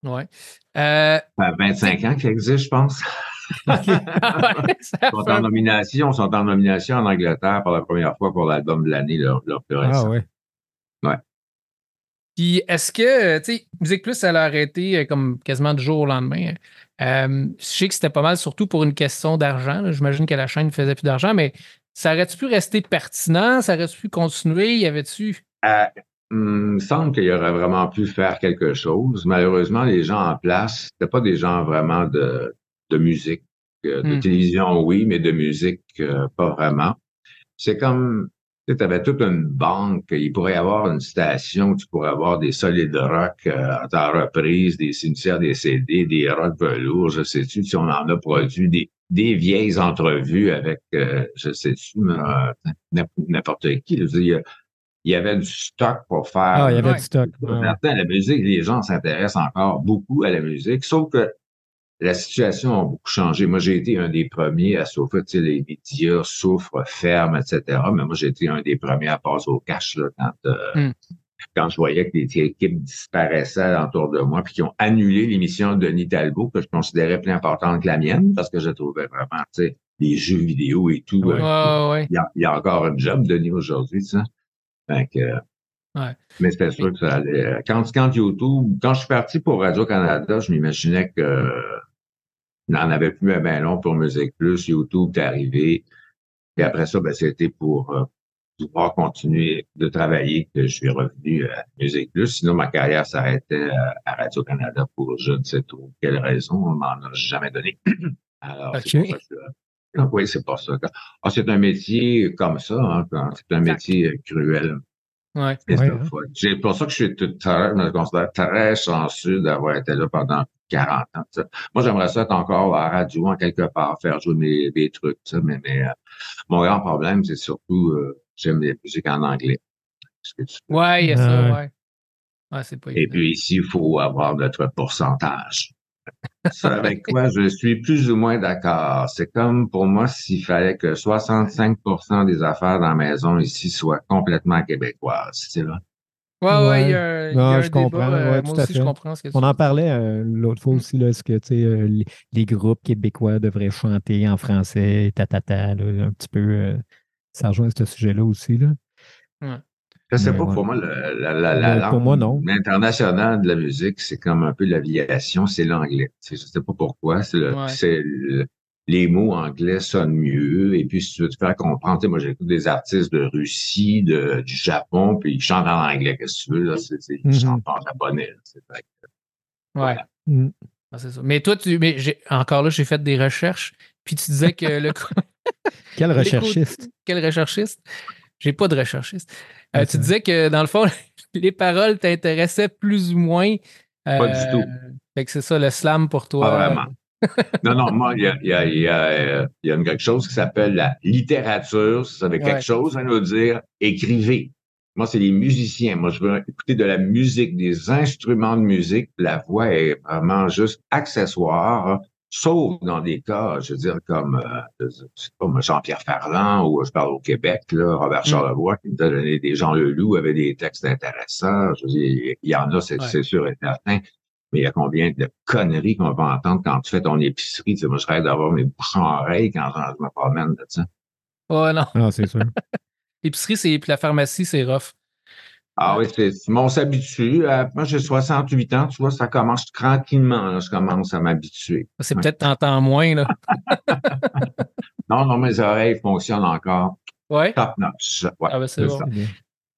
ouais. Euh, Ça fait 25 ans qu'il existe, je pense. [LAUGHS] Ils [LAUGHS] sont fait en nomination, sont en nomination en Angleterre pour la première fois pour l'album de l'année, leur, leur plus Ah ouais. Puis est-ce que, tu sais, Musique Plus, elle a arrêté euh, comme quasiment du jour au lendemain. Euh, je sais que c'était pas mal, surtout pour une question d'argent. J'imagine que la chaîne ne faisait plus d'argent, mais ça aurait-tu pu rester pertinent? Ça aurait-tu pu continuer? Y avait-tu? Euh, hum, il me semble qu'il aurait vraiment pu faire quelque chose. Malheureusement, les gens en place, c'était pas des gens vraiment de, de musique. Euh, De Hmm. télévision, oui, mais de musique, euh, pas vraiment. C'est comme, tu avais toute une banque. Il pourrait y avoir une station où tu pourrais avoir des solides rock euh, en reprise, des cimetières, des CD, des rock velours, je sais-tu, si on en a produit, des, des vieilles entrevues avec, euh, je sais-tu, euh, n'im- n'importe qui. Je veux dire, il y avait du stock pour faire. Ah, il y avait Ouais. du stock. Ouais. La musique, les gens s'intéressent encore beaucoup à la musique, sauf que la situation a beaucoup changé. Moi, j'ai été un des premiers à souffrir, tu sais, les médias souffrent, ferment, etc. Mais moi, j'ai été un des premiers à passer au cash là, quand, euh, Hmm. quand je voyais que les équipes disparaissaient autour de moi, puis qui ont annulé l'émission de Denis Talbot, que je considérais plus importante que la mienne, parce que je trouvais vraiment, tu sais, les jeux vidéo et tout. Ouais, euh, ouais, il y, a, il y a encore un job, Denis, aujourd'hui, tu sais. Fait que, Ouais. Mais c'était sûr que ça allait. euh, Quand, quand YouTube, quand je suis parti pour Radio-Canada, je m'imaginais que il n'en avait plus un long pour Musique Plus. YouTube est arrivé. Et après ça, ben, c'était pour euh, pouvoir continuer de travailler que je suis revenu à Musique Plus. Sinon, ma carrière s'arrêtait à Radio-Canada pour je ne sais trop quelle raison. On m'en a jamais donné. [CLEARS THROAT] Alors, c'est Ok. pour ça que ah oui, c'est pas ça. Ah, c'est un métier comme ça, hein, quand- c'est un métier euh, cruel. Ouais. Ouais, c'est hein. C'est pour ça que je suis tout- très, je me considère très chanceux d'avoir été là pendant 40 ans. Moi, j'aimerais ça être encore à la radio, en quelque part, faire jouer mes, mes trucs, mais, mais euh, mon grand problème, c'est surtout, euh, j'aime les musiques en anglais. Que tu- Ouais, il y a ça, ouais. Ouais, c'est pas Et évident. puis ici, il faut avoir notre pourcentage. Avec quoi je suis plus ou moins d'accord. C'est comme pour moi s'il fallait que 65% des affaires dans la maison ici soient complètement québécoises. Tu sais, là. Ouais, ouais, il y a, un- il y Non, a un je comprends, débat, euh, ouais, moi tout à aussi, je comprends ce que tu On en parlait euh, l'autre fois aussi, là, est-ce que tu sais, euh, les, les groupes québécois devraient chanter en français, tatata, là, un petit peu. euh, ça rejoint ce sujet-là aussi. Là. Je sais Mais pas, ouais. pour moi, le- la, la, la Mais langue pour moi, non. internationale de la musique, c'est comme un peu l'aviation, c'est l'anglais. Je sais pas pourquoi. C'est le, Ouais. c'est le- les mots anglais sonnent mieux. Et puis, si tu veux te faire comprendre, tu sais, moi, j'écoute des artistes de Russie, de, du Japon, puis ils chantent en anglais, qu'est-ce que tu veux, là. C'est, ils Mhm. chantent en japonais. là. Fait Ouais. voilà. Mm. Ah, c'est ça. Mais toi, tu, mais j'ai, encore là, j'ai fait des recherches, puis tu disais que le. [LAUGHS] [LAUGHS] Quel recherchiste. Quel recherchiste? J'ai pas de recherchiste. Euh, tu disais que dans le fond, [LAUGHS] les paroles t'intéressaient plus ou moins. Pas euh, du tout. Fait que c'est ça, le slam pour toi. Pas vraiment. Non, non, moi, il y a, y a, y a, il y a une- quelque chose qui s'appelle la littérature. Ça veut Ouais. quelque chose à nous dire écrivez. Moi, c'est les musiciens. Moi, je veux écouter de la musique, des instruments de musique. La voix est vraiment juste accessoire, hein, sauf dans des cas, je veux dire, comme euh, pas, Jean-Pierre Ferland, ou je parle au Québec, là, Robert Mm. Charlevoix, qui nous a donné des gens le loup, avait des textes intéressants. Je veux dire, il y en a, c'est Ouais. c'est sûr et certain. Mais il y a combien de conneries qu'on va entendre quand tu fais ton épicerie? Tu sais, moi, je rêve d'avoir mes bouchons à oreilles quand je me promène. là, tu sais. Oh non. Ah, c'est sûr. [LAUGHS] L'épicerie, c'est, puis la pharmacie, c'est rough. Ah oui, c'est, on s'habitue. Euh, moi, j'ai 68 ans, tu vois, ça commence tranquillement. Là, je commence à m'habituer. C'est Ouais. peut-être t'entends moins, là. [LAUGHS] Non, non, mes oreilles fonctionnent encore Ouais. top notch. Ouais, Ah ben, c'est c'est bon. ça.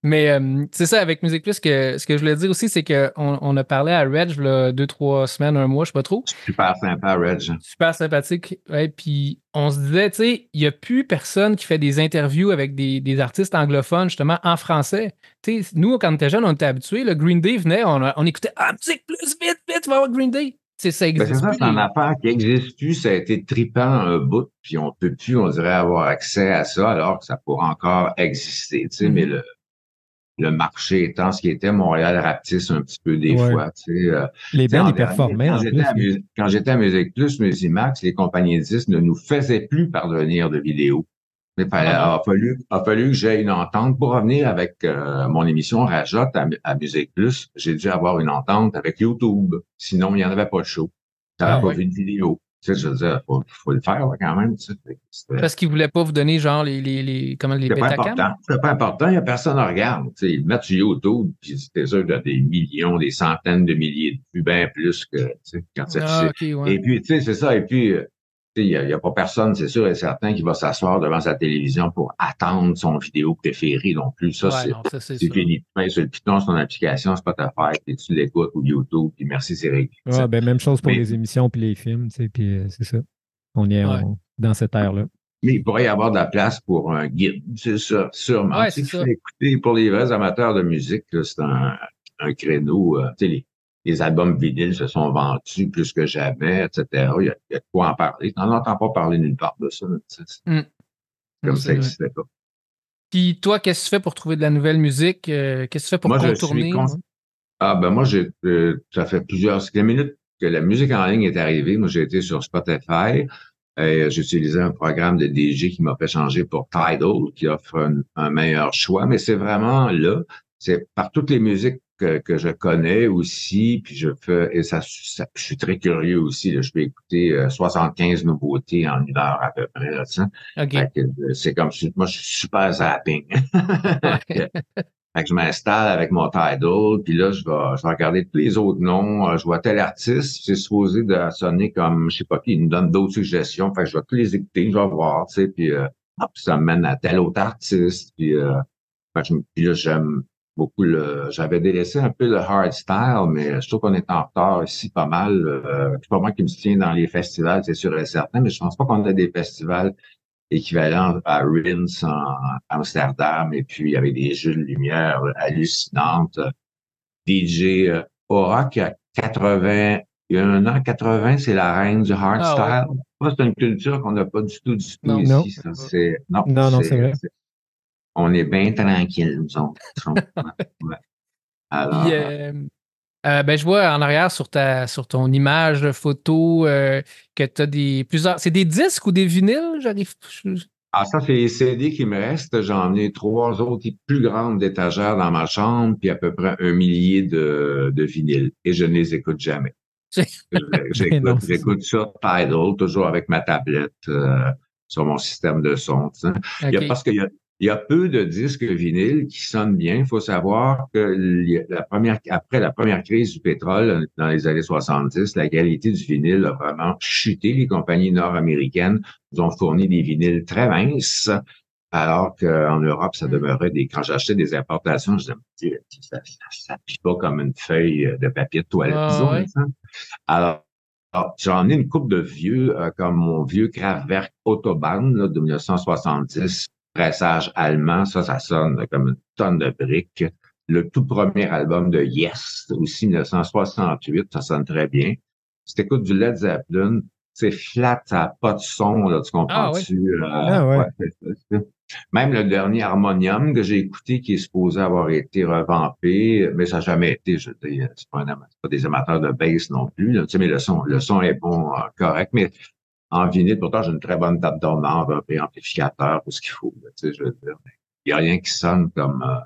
C'est. Mais euh, c'est ça, avec Musique Plus, que, ce que je voulais dire aussi, c'est qu'on on a parlé à Reg, là, deux, trois semaines, un mois, je sais pas trop. Super sympa, Reg. Super sympathique. Ouais, puis on se disait, tu sais, il n'y a plus personne qui fait des interviews avec des, des artistes anglophones, justement, en français. Tu sais, nous, quand on était jeunes, on était habitués. Le Green Day venait, on, a- on écoutait Ah, musique plus, vite, vite, tu vas voir Green Day. Tu sais, ça Ben, existe c'est ça, plus. c'est une les- affaire qui n'existe plus. Ça a été tripant un bout, puis on peut plus, on dirait, avoir accès à ça, alors que ça pourrait encore exister. Tu sais, Mhm. mais le, le marché étant ce qui était, Montréal rapetisse un petit peu des Ouais. fois. Tu sais, euh, Les en ils performaient quand j'étais à Musique Plus, Musimax, les compagnies de disques ne nous faisaient plus parvenir de vidéos. Il Ah a, fallu, a fallu que j'aie une entente pour revenir avec euh, mon émission Rajotte à, à Musique Plus. J'ai dû avoir une entente avec YouTube. Sinon, il n'y en avait pas de show. Tu Ah pas vu de vidéo. Tu sais, je veux dire, faut, faut le faire là, quand même. tu sais. C'était- Parce qu'ils ne voulaient pas vous donner, genre, les, les, les, comment, les C'est pas important. C'est pas important. Il n'y a personne à regarder. Tu sais, ils mettent sur YouTube, puis c'est sûr qu'il y a des millions, des centaines de milliers de vues, bien plus que, tu sais, quand c'est Ah, ok, ouais. Et puis, tu sais, c'est ça. Et puis, euh, il n'y a, pas personne, c'est sûr et certain, qui va s'asseoir devant sa télévision pour attendre son vidéo préférée non plus. Ça, Ouais, c'est fini. Tu sur le piton, son application Spotify, puis tu l'écoutes ou YouTube, puis merci, c'est réglé. Ben, même chose pour Mais- les émissions puis les films, tu sais, puis euh, c'est ça. On y est Ouais. on- dans cette ère-là. Mais il pourrait y avoir de la place pour un guide, c'est ça, sûrement. Ouais, Tu sais, ça. écouter pour les vrais amateurs de musique, c'est un, un créneau. euh, sais, les, albums vinyles se sont vendus plus que jamais, etc. Il y a, il y a de quoi en parler. On n'entend pas parler nulle part de ça. Mm. Comme ça n'existait pas. Puis toi, qu'est-ce que tu fais pour trouver de la nouvelle musique? Euh, qu'est-ce que tu fais pour Moi, contourner? Ah ben moi, j'ai euh, ça fait plusieurs la minute que la musique en ligne est arrivée. Moi, j'ai été sur Spotify et j'ai utilisé un programme de DJ qui m'a fait changer pour Tidal, qui offre un, un meilleur choix. Mais c'est vraiment là, c'est par toutes les musiques que, que je connais aussi, puis je fais et ça, ça- je suis très curieux aussi. là. je peux écouter euh, 75 nouveautés en une heure à peu près. Là, tu sais. OK. Fait que, euh, c'est comme si- moi, je suis super zapping. [LAUGHS] Fait que je m'installe avec mon Tidal, puis là, je vais, je vais regarder tous les autres noms. Euh, Je vois tel artiste, c'est supposé de sonner comme, je sais pas qui, il me donne d'autres suggestions. Fait que je vais tous les écouter, je vais voir, tu sais, puis hop, ça me mène à tel autre artiste. Puis, euh, fait que je me- puis là, j'aime beaucoup le... J'avais délaissé un peu le hard style, mais je trouve qu'on est en retard ici pas mal. Euh, c'est pas moi qui me tiens dans les festivals, c'est sûr et certain, mais je pense pas qu'on a des festivals équivalents à Rins en Amsterdam, et puis avec des jeux de lumière hallucinantes. DJ euh, Aura qui a 81 ans, 80, c'est la reine du hardstyle. Ça, c'est une culture qu'on n'a pas du tout, du tout Non. Non. ici. ça, c'est, non, Non, non, c'est vrai. On est bien tranquille, nous autres. [LAUGHS] Ouais. Alors, Puis, euh, euh, ben, je vois en arrière sur, ta, sur ton image photo euh, que tu as des plusieurs. C'est des disques ou des vinyles? J'arrive. Ah, ça, c'est les CD qui me restent. J'en ai trois autres plus grandes d'étagères dans ma chambre, puis à peu près un millier de, de vinyles. Et je ne les écoute jamais. [LAUGHS] J'écoute, ça Tidal, toujours avec ma tablette euh, sur mon système de son. tu sais. Il y a, OK. parce qu'il y a, il y a peu de disques vinyles qui sonnent bien. Il faut savoir que la première, après la première crise du pétrole dans les années 70, la qualité du vinyle a vraiment chuté. Les compagnies nord-américaines nous ont fourni des vinyles très minces, alors qu'en Europe, ça demeurait des. Quand j'achetais des importations, je disais, ça, ça, ça plie pas comme une feuille de papier de toilette. Ah, disons, ouais. ça. Alors, alors, j'en ai une coupe de vieux, euh, comme mon vieux Kraftwerk Autobahn là, de 1970, pressage allemand, ça, ça sonne comme une tonne de briques. Le tout premier album de Yes, aussi 1968, ça sonne très bien. Si t'écoutes du Led Zeppelin, c'est flat, ça n'a pas de son, là, tu comprends-tu? Euh, Ah ouais. c'est ça. Même le dernier harmonium que j'ai écouté, qui est supposé avoir été revampé, mais ça n'a jamais été, je c'est pas, ama- c'est pas des amateurs de bass non plus, là, tu sais, mais le son, le son est bon, euh, correct, mais en vinyle, pourtant, j'ai une très bonne table d'honneur, un préamplificateur, tout ce qu'il faut, là, tu sais, je veux dire. Il n'y a rien qui sonne comme euh,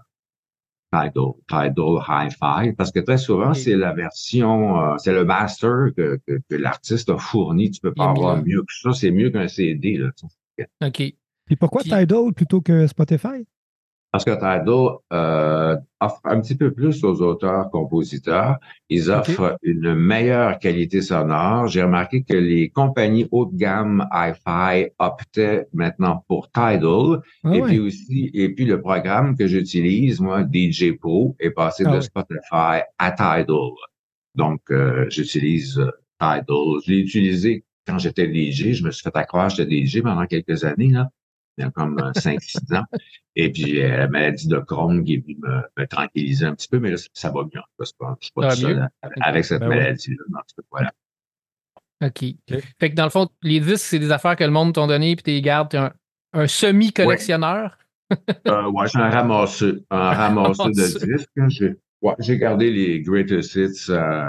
Tidal, Tidal Hi-Fi, parce que très souvent, c'est la version, euh, c'est le master que, que, que l'artiste a fourni. Tu peux pas avoir mieux que ça. C'est mieux qu'un CD, là. tu sais. OK. Puis pourquoi Puis- Tidal plutôt que Spotify? Parce que Tidal euh, offre un petit peu plus aux auteurs-compositeurs. Ils offrent une meilleure qualité sonore. J'ai remarqué que les compagnies haut de gamme hi-fi optaient maintenant pour Tidal. Ah et puis aussi, et puis le programme que j'utilise, moi, DJ Pro, est passé Ah de. Spotify à Tidal. Donc, euh, j'utilise euh, Tidal. Je l'ai utilisé quand j'étais DJ. Je me suis fait accroire, j'étais DJ pendant quelques années, là. Il y a comme 5-6 ans. Et puis, euh, la maladie de Crohn qui est venue me, me tranquilliser un petit peu, mais là, ça va bien. Je suis pas, je suis pas va tout seul avec- cette Ben ouais. maladie-là. Donc, Voilà. OK. Fait que dans le fond, les disques, c'est des affaires que le monde t'ont donné, puis tu les gardes. T'es un, un semi-collectionneur? Euh, ouais, j'ai un ramasseux, un [LAUGHS] ramasseux Ramasseux. de disques. J'ai, ouais, j'ai gardé les greatest hits euh,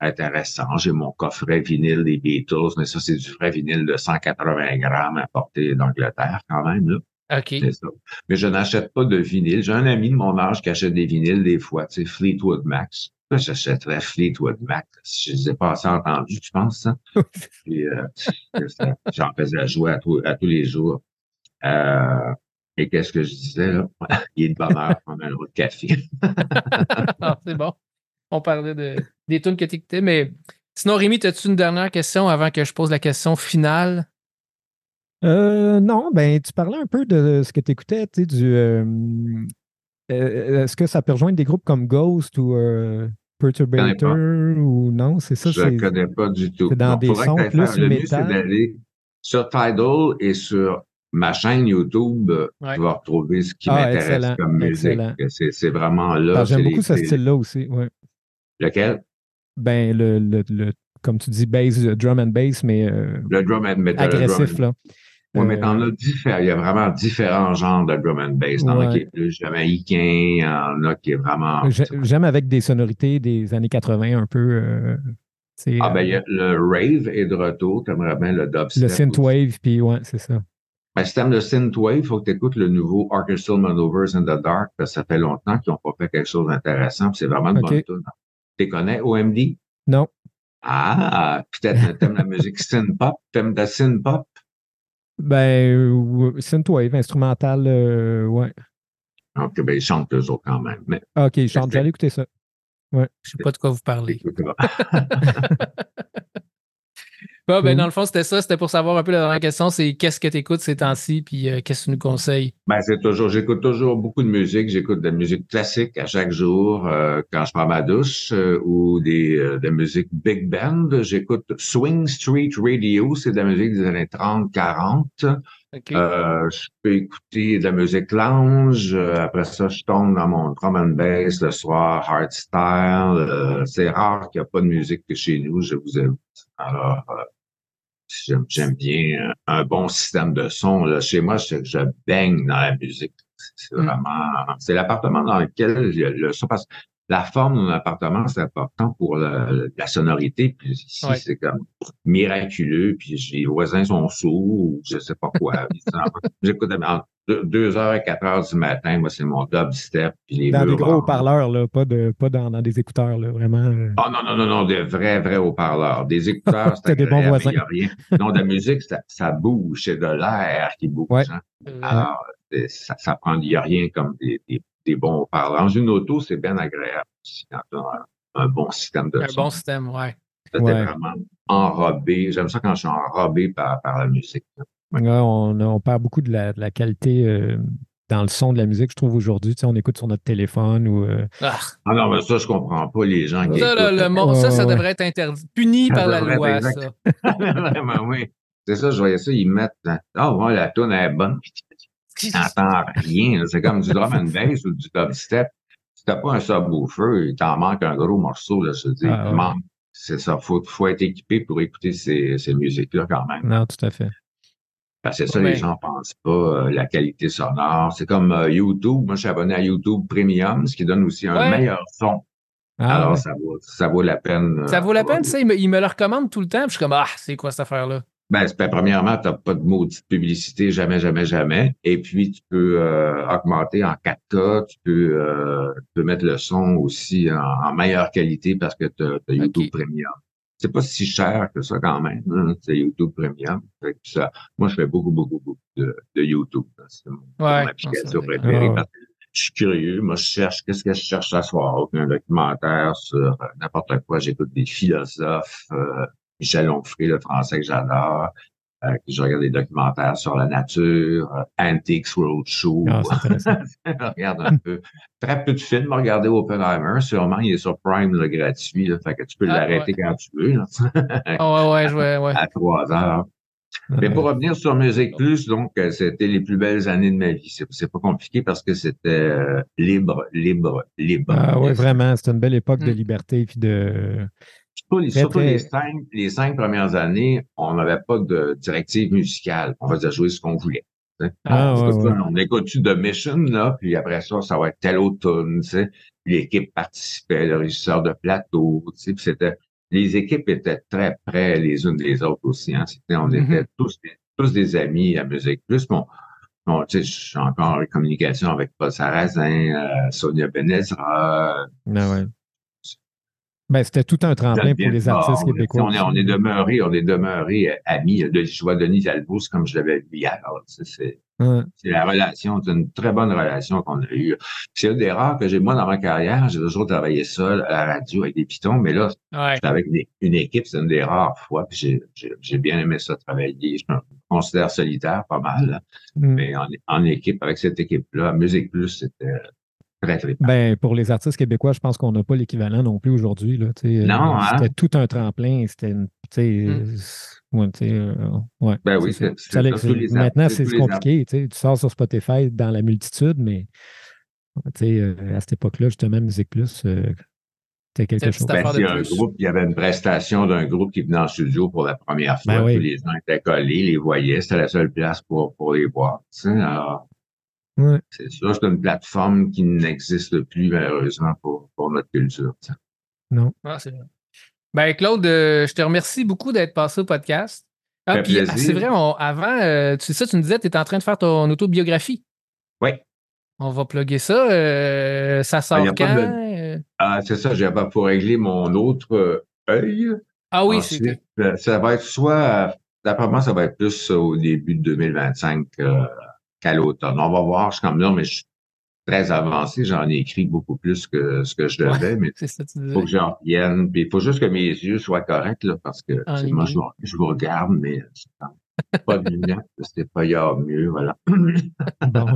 intéressants. J'ai mon coffret vinyle des Beatles, mais ça, c'est du vrai vinyle de 180 grammes importé d'Angleterre quand même. Là. OK. C'est ça. Mais je n'achète pas de vinyle. J'ai un ami de mon âge qui achète des vinyles des fois, tu sais, Fleetwood Max. Moi, j'achèterais Fleetwood Mac. Je les ai pas assez entendus, tu penses, ça? [LAUGHS] Puis, euh, j'en faisais jouer à, tous- à tous les jours. Euh, et qu'est-ce que je disais, là? [LAUGHS] Il est de bonne heure prendre un autre café. [LAUGHS] Ah, c'est bon. On parlait de, des tunes que tu écoutais, mais sinon, Rémi, as-tu une dernière question avant que je pose la question finale? Euh, non, ben tu parlais un peu de ce que tu écoutais, tu sais, du. euh, euh, Est-ce que ça peut rejoindre des groupes comme Ghost ou euh, Perturbator ou non? C'est ça, je ne connais pas du tout. c'est dans Non, des sons plus faire- Le mieux, c'est métal. d'aller sur Tidal et sur ma chaîne YouTube, euh, Ouais. tu vas retrouver ce qui Ah, m'intéresse comme musique. C'est vraiment là. Ah, J'aime beaucoup les- ce style-là aussi. Ouais. Lequel? Ben, le, le, le- comme tu dis, bass, drum and bass, mais euh, Le drum and metal. drum agressif, and- là. Ouais, mais Euh, t'en as différents. Il y a vraiment différents genres de drum and bass. T'en as qui Ouais. est plus jamaïcain, il y en a qui est vraiment. j'ai- J'aime avec des sonorités des années 80 un peu. euh, Ah, ben, il y euh, a le rave est de retour, t'aimerais bien le dubstep. le synthwave, puis ouais, c'est ça. Ben, si t'aimes le synthwave, il faut que tu écoutes le nouveau Orchestral Maneuvers in the Dark, parce que ça fait longtemps qu'ils n'ont pas fait quelque chose d'intéressant, c'est vraiment une Ok. bonne tune. Tu connais, OMD? Non. Ah, peut-être [LAUGHS] t'aimes la musique synth-pop, t'aimes la synth-pop? Ben, synthwave, instrumental, euh, ouais. Donc, ben, ils chantent eux autres quand même. Mais, Ok, chante, j'allais écouter ça. Je sais pas de quoi vous parlez. [LAUGHS] [LAUGHS] Bon, ben, Cool. dans le fond, c'était ça. C'était pour savoir un peu la dernière question c'est qu'est-ce que tu écoutes ces temps-ci, puis euh, qu'est-ce que tu nous conseilles? Ben, c'est toujours, j'écoute toujours beaucoup de musique. J'écoute de la musique classique à chaque jour euh, quand je prends ma douche euh, ou des euh, de la musique big band. J'écoute Swing Street Radio, c'est de la musique des années 30, 40. Euh, je peux écouter de la musique lounge. Euh, après ça, je tombe dans mon drum and bass le soir, hardstyle. Euh, c'est rare qu'il n'y a pas de musique que chez nous, je vous avoue. Alors, euh, j'aime, j'aime bien un bon système de son. Là. Chez moi, je, je baigne dans la musique. C'est Mm. vraiment, c'est l'appartement dans lequel il y a le son. Parce la forme d'un appartement, c'est important pour la, la sonorité. Puis ici, Ouais. c'est comme miraculeux. Puis les voisins sont sourds ou je sais pas quoi. [LAUGHS] J'écoute entre 2 heures et 4 heures du matin. Moi, c'est mon dubstep. Puis les Dans des gros haut-parleurs, là, pas, de, pas dans, dans des écouteurs, là, vraiment. euh. Oh non, non, non, non, des vrais, vrais haut-parleurs. Des [LAUGHS] écouteurs, c'est T'as des bons voisins. Il n'y a rien. Non, de la musique, ça, ça bouge. C'est de l'air qui bouge. Ouais. hein. Euh, Alors, c'est- ça, ça prend, il n'y a rien comme des, des, des bons haut-parleurs. Dans une auto, c'est bien agréable aussi quand tu as un, un bon système de un son. bon système, ouais. Ça, t'es Ouais. vraiment enrobé. J'aime ça quand je suis enrobé par, par la musique. Ouais. Ouais, on, on perd beaucoup de la, de la qualité euh, dans le son de la musique, je trouve, aujourd'hui. Tu sais, on écoute sur notre téléphone ou. euh, Ah, Ah non, mais ça, je comprends pas les gens qui ça, le monde, ça, devrait être interdit. Puni Ça par la loi, exact. ça. [LAUGHS] Vraiment, oui. C'est ça, je voyais ça, ils mettent. hein, Ah, ouais, la tune est bonne. Tu n'entends rien. C'est comme du drum and bass ou du dubstep. Si t'as pas un subwoofer, il t'en manque un gros morceau, là, je veux dire. Ah, il ouais. manque. C'est ça. Faut, faut être équipé pour écouter ces, ces musiques-là quand même. Non, tout à fait. Parce que ça, Ouais. les gens pensent pas, euh, la qualité sonore. C'est comme euh, YouTube. Moi, je suis abonné à YouTube Premium, ce qui donne aussi un Ouais. meilleur son. Ah, Alors, ouais. ça vaut, ça vaut la peine. Ça euh, vaut la peine, ça. Il me, il me le recommande tout le temps. Puis je suis comme, ah, c'est quoi cette affaire-là? Ben, c'est- ben, premièrement, tu n'as pas de maudite publicité, jamais, jamais, jamais. Et puis, tu peux euh, augmenter en 4K, tu peux, euh, tu peux mettre le son aussi en, en meilleure qualité parce que tu as, YouTube. Premium. C'est pas si cher que ça quand même, hein, c'est YouTube Premium. Fait que ça, moi, je fais beaucoup, beaucoup, beaucoup de, de YouTube. C'est mon, Ouais, application préférée. Parce que Je suis curieux. Moi, je cherche, qu'est-ce que je cherche à soir? Un documentaire sur euh, n'importe quoi. J'écoute des philosophes, euh, Michel Onfray, le français que j'adore. Euh, je regarde des documentaires sur la nature, euh, Antiques Roadshow. Intéressant. [LAUGHS] regarde un peu. Très peu de films à regarder Oppenheimer. Sûrement, il est sur Prime, là, gratuit. Là, fait que tu peux Ah, l'arrêter quand tu veux, Ah, ouais, ouais, je vois, ouais. [LAUGHS] à trois heures. Mais pour revenir sur Musique Plus, donc, euh, c'était les plus belles années de ma vie. C'est, pas compliqué parce que c'était euh, libre, libre, libre. Ah, ouais, vraiment. C'est une belle époque de Mm. liberté puis de. Surtout, les, Très, surtout très- les cinq, les cinq premières années, on n'avait pas de directive musicale. On faisait jouer ce qu'on voulait. Ah, On ouais, écoute ouais. ça, On écoute de Mission, là, puis après ça, ça va être tel automne, tu sais. Puis L'équipe participait, le régisseur de plateau, tu sais, puis c'était, les équipes étaient très près les unes des autres aussi, hein. C'était, on Mhm. était tous, des- tous des amis à Musique Plus. Bon, bon, tu sais, je suis encore en communication avec Paul Sarrazin, euh, Sonia Benezra, Ah, ouais. Ben, c'était tout un tremplin pour les artistes québécois. On est, on est demeuré, on est demeuré euh, amis. De, je vois Denis Albous comme je l'avais vu hier. C'est- la relation, c'est une très bonne relation qu'on a eue. C'est une des rares que j'ai, moi, dans ma carrière, j'ai toujours travaillé seul à la radio avec des pitons, mais là, Ouais. avec une, une équipe, c'est une des rares fois, j'ai- bien aimé ça travailler. Je me considère solitaire pas mal. Mm. mais en, en équipe, avec cette équipe-là, Musique Plus, c'était très, très Ben, pour les artistes québécois, je pense qu'on n'a pas l'équivalent non plus aujourd'hui. sais. Non, Euh, hein? C'était tout un tremplin. C'était une- tu sais, Mm. euh, Ouais, tu sais, euh, ouais, Ben oui, c'est ça. c'est- Ça c'est l'est- ça, tous les Maintenant, c'est compliqué. tu sais, Tu sors sur Spotify dans la multitude, mais tu sais, euh, à cette époque-là, justement, Musique Plus, euh, c'était quelque chose. Ben, un groupe, il y avait une prestation d'un groupe qui venait en studio pour la première fois. Ben oui. Tous les gens étaient collés, les voyaient. C'était la seule place pour, pour les voir. Alors, Ouais. c'est sûr, c'est une plateforme qui n'existe plus, malheureusement, pour, pour notre culture. tu sais. Ah, c'est vrai. Ben, Claude, euh, je te remercie beaucoup d'être passé au podcast. Ah, puis ah, c'est vrai, on- avant, euh, tu sais ça, tu nous disais, tu étais en train de faire ton autobiographie. Oui. On va plugger ça. euh, ça sort Ben, pas quand? de- euh? Ah, c'est ça, j'ai pas pour régler mon autre euh, œil. Ah oui, c'est. ça va être soit, d'après moi, ça va être plus au début de 2025 euh, qu'à l'automne. On va voir, je suis comme là, mais je suis très avancé. J'en ai écrit beaucoup plus que ce que je devais, mais [LAUGHS] il faut que j'en revienne. Puis il faut juste que mes yeux soient corrects, là, parce que moi, je, vous- je vous regarde, mais pas de lunettes, [LAUGHS] c'est pas y a mieux, voilà. [LAUGHS] Bon.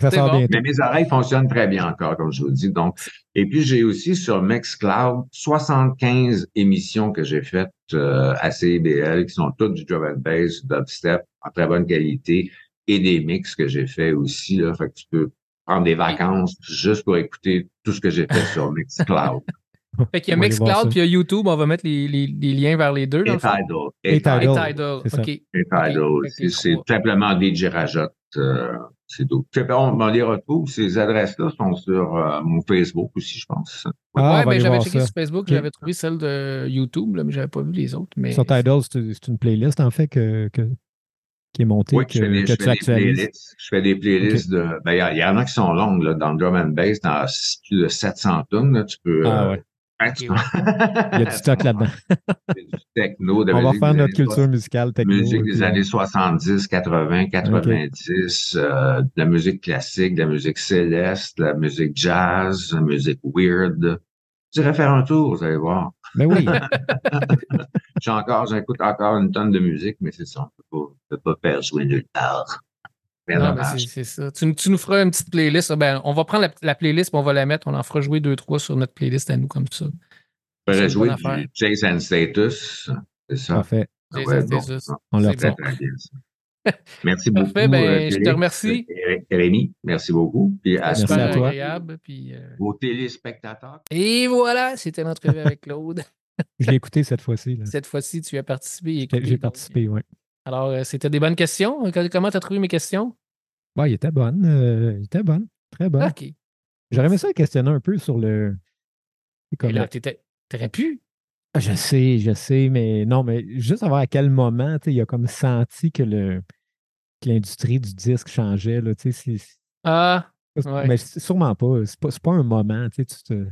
Ça sort bon. Mais mes oreilles fonctionnent très bien encore, comme je vous dis. Donc, et puis j'ai aussi sur Mixcloud 75 émissions que j'ai faites euh, à CIBL qui sont toutes du drum and bass, dubstep en très bonne qualité et des mix que j'ai fait aussi. Là, fait que tu peux prendre des vacances juste pour écouter tout ce que j'ai fait sur Mixcloud. [LAUGHS] Fait qu'il y a Mixcloud puis il y a YouTube. On va mettre les, les- les liens vers les deux. dans Et le. Tidal. Et Et Tidal. Et Tidal. C'est Tidal simplement DJ Rajotte. euh, c'est tout. On, les retrouve. Ces adresses-là sont sur euh, mon Facebook aussi, je pense. Ah, ouais, ben aller j'avais checké ça. sur Facebook, Ok. j'avais trouvé celle de YouTube, là, mais j'avais pas vu les autres. Mais... Sur Tidal, c'est c'est une playlist, en fait, que, que- qui est montée, Oui, que, je fais des, que je tu fais actualises? playlists. Je fais des playlists de. Ben, il y, en a qui sont longues, là, dans le drum and bass, dans plus de 700 tonnes, là, tu peux. Ah euh, ouais. hein, tu Il y a du stock là-dedans. [LAUGHS] Du techno, de On va des notre culture musicale techno. Musique des années 70, 80, 90, euh, de la musique classique, de la musique céleste, de la musique jazz, de la musique weird. Tu irais faire un tour, vous allez voir. Ben oui. [LAUGHS] J'ai encore, j'écoute encore une tonne de musique, mais c'est ça, on on peut pas faire jouer nulle part. Non, ben, c'est ça. Tu, tu nous feras une petite playlist. Ben, on va prendre la, la playlist et on va la mettre. On en fera jouer deux, trois sur notre playlist à nous comme ça. Je pourrais une jouer du Chase and Status, c'est ça? Parfait. Ouais, ça, bon. On Très, très bien, ça. [LAUGHS] Merci beaucoup. Parfait, ben, euh, je te remercie. et Rémi, merci beaucoup. Puis à Merci Super à toi. agréable. Puis, euh, vos téléspectateurs. Et voilà, c'était l'entrevue avec Claude. [LAUGHS] Je l'ai écouté cette fois-ci. là. Cette fois-ci, tu as participé. J'ai participé, oui. Alors, euh, c'était des bonnes questions. Euh, Comment tu as trouvé mes questions? Bon, il était bonne. euh, il était bonne. Très bonne. OK. J'aurais aimé ça questionner un peu sur le. comme Et là, t'aurais pu. Ah, Je sais, je sais, mais non, mais juste savoir à quel moment, il a comme senti que le que l'industrie du disque changeait. Là, Ah, Ouais. Mais sûrement pas. C'est pas, pas un moment. Tu te-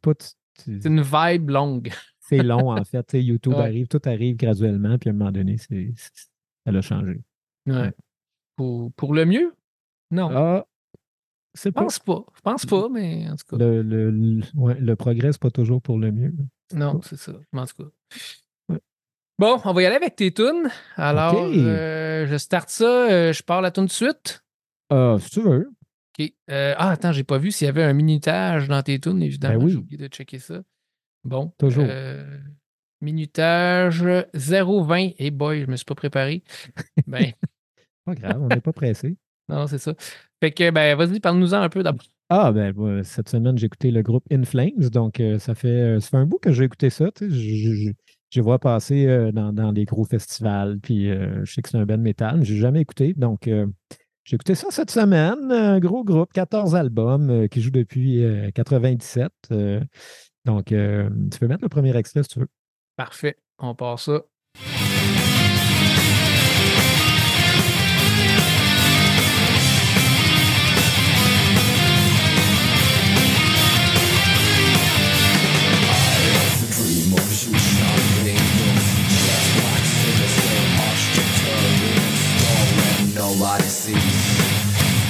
pas. tu- tu- c'est une vibe longue. [LAUGHS] c'est long, en fait. Tu sais, YouTube Ouais. arrive, tout arrive graduellement, puis à un moment donné, c'est, ça a changé. Ouais. Pour, pour le mieux? Non. Ah, Je pense pas. Je pense pas, mais en tout cas. Le, le, le- ouais, le progrès, c'est pas toujours pour le mieux. Non, c'est ça. En tout cas. Bon, on va y aller avec tes tunes. Alors, euh, je starte ça. euh, je pars la tune de suite. Ah, si tu veux. OK. Euh, ah, attends, j'ai pas vu s'il y avait un minutage dans tes tunes, évidemment. Ben oui. J'ai oublié de checker ça. Bon. Toujours. euh, minutage 0,20. Et boy, je me suis pas préparé. [LAUGHS] ben, Pas grave, on n'est pas pressé. [LAUGHS] non, c'est ça. Fait que, ben, vas-y, parle-nous-en un peu d'abord. Ah, ben, cette semaine, j'ai écouté le groupe In Flames. Donc, euh, ça, fait, euh, ça fait un bout que j'ai écouté ça. tu sais, Je, vois passer euh, dans, dans des gros festivals. Puis, euh, je sais que c'est un band métal, mais je n'ai jamais écouté. Donc, euh, j'ai écouté ça cette semaine. Un gros groupe, 14 albums qui joue depuis euh, 97. euh, donc, tu peux mettre le premier extrait si tu veux. Parfait. On part ça. Nobody sees.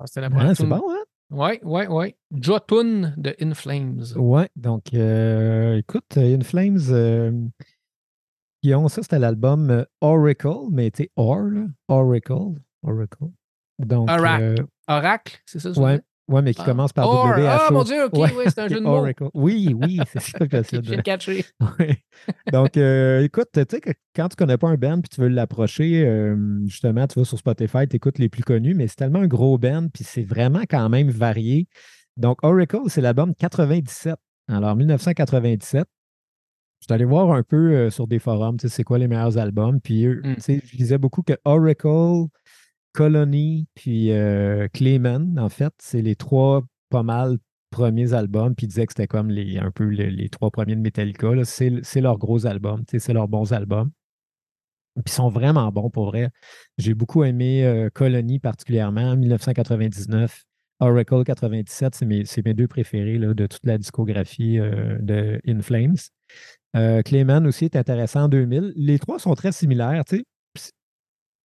Ah, C'était la Ah, première c'est tune. bon, hein? Ouais, ouais, ouais. Jotun de In Flames. Ouais, donc euh, écoute, In Flames, euh, ils ont ça, c'était l'album euh, Oracle, mais tu sais, Or, là, Oracle, Oracle. Donc, Oracle. euh, Oracle, c'est ça? ça? Ouais, mais qui Ah. commence par Or- W. Ah, mon Dieu, OK, Ouais, oui, c'est un jeu de [LAUGHS] mots. Oracle. Oui, oui, c'est ça que [LAUGHS] j'essaie J'ai de. catché. [LAUGHS] Ouais. Donc, euh, écoute, tu sais quand tu connais pas un band puis tu veux l'approcher, euh, justement, tu vas sur Spotify, tu écoutes les plus connus, mais c'est tellement un gros band puis c'est vraiment quand même varié. Donc, Oracle, c'est l'album 97. Alors, 1997. Je suis allé voir un peu euh, sur des forums, tu sais, c'est quoi les meilleurs albums? Puis, eux, Mm. tu sais, je disais beaucoup que Oracle, Colony, puis euh, Clayman, en fait, c'est les trois pas mal premiers albums. Puis ils disaient que c'était comme les, un peu les, trois premiers de Metallica. C'est leurs gros albums, c'est leurs bons albums. Puis ils sont vraiment bons pour vrai. J'ai beaucoup aimé euh, Colony particulièrement, 1999. Oracle 97, c'est mes, deux préférés de toute la discographie euh, de In Flames. Euh, Clayman aussi est intéressant en 2000. Les trois sont très similaires, tu sais. Puis,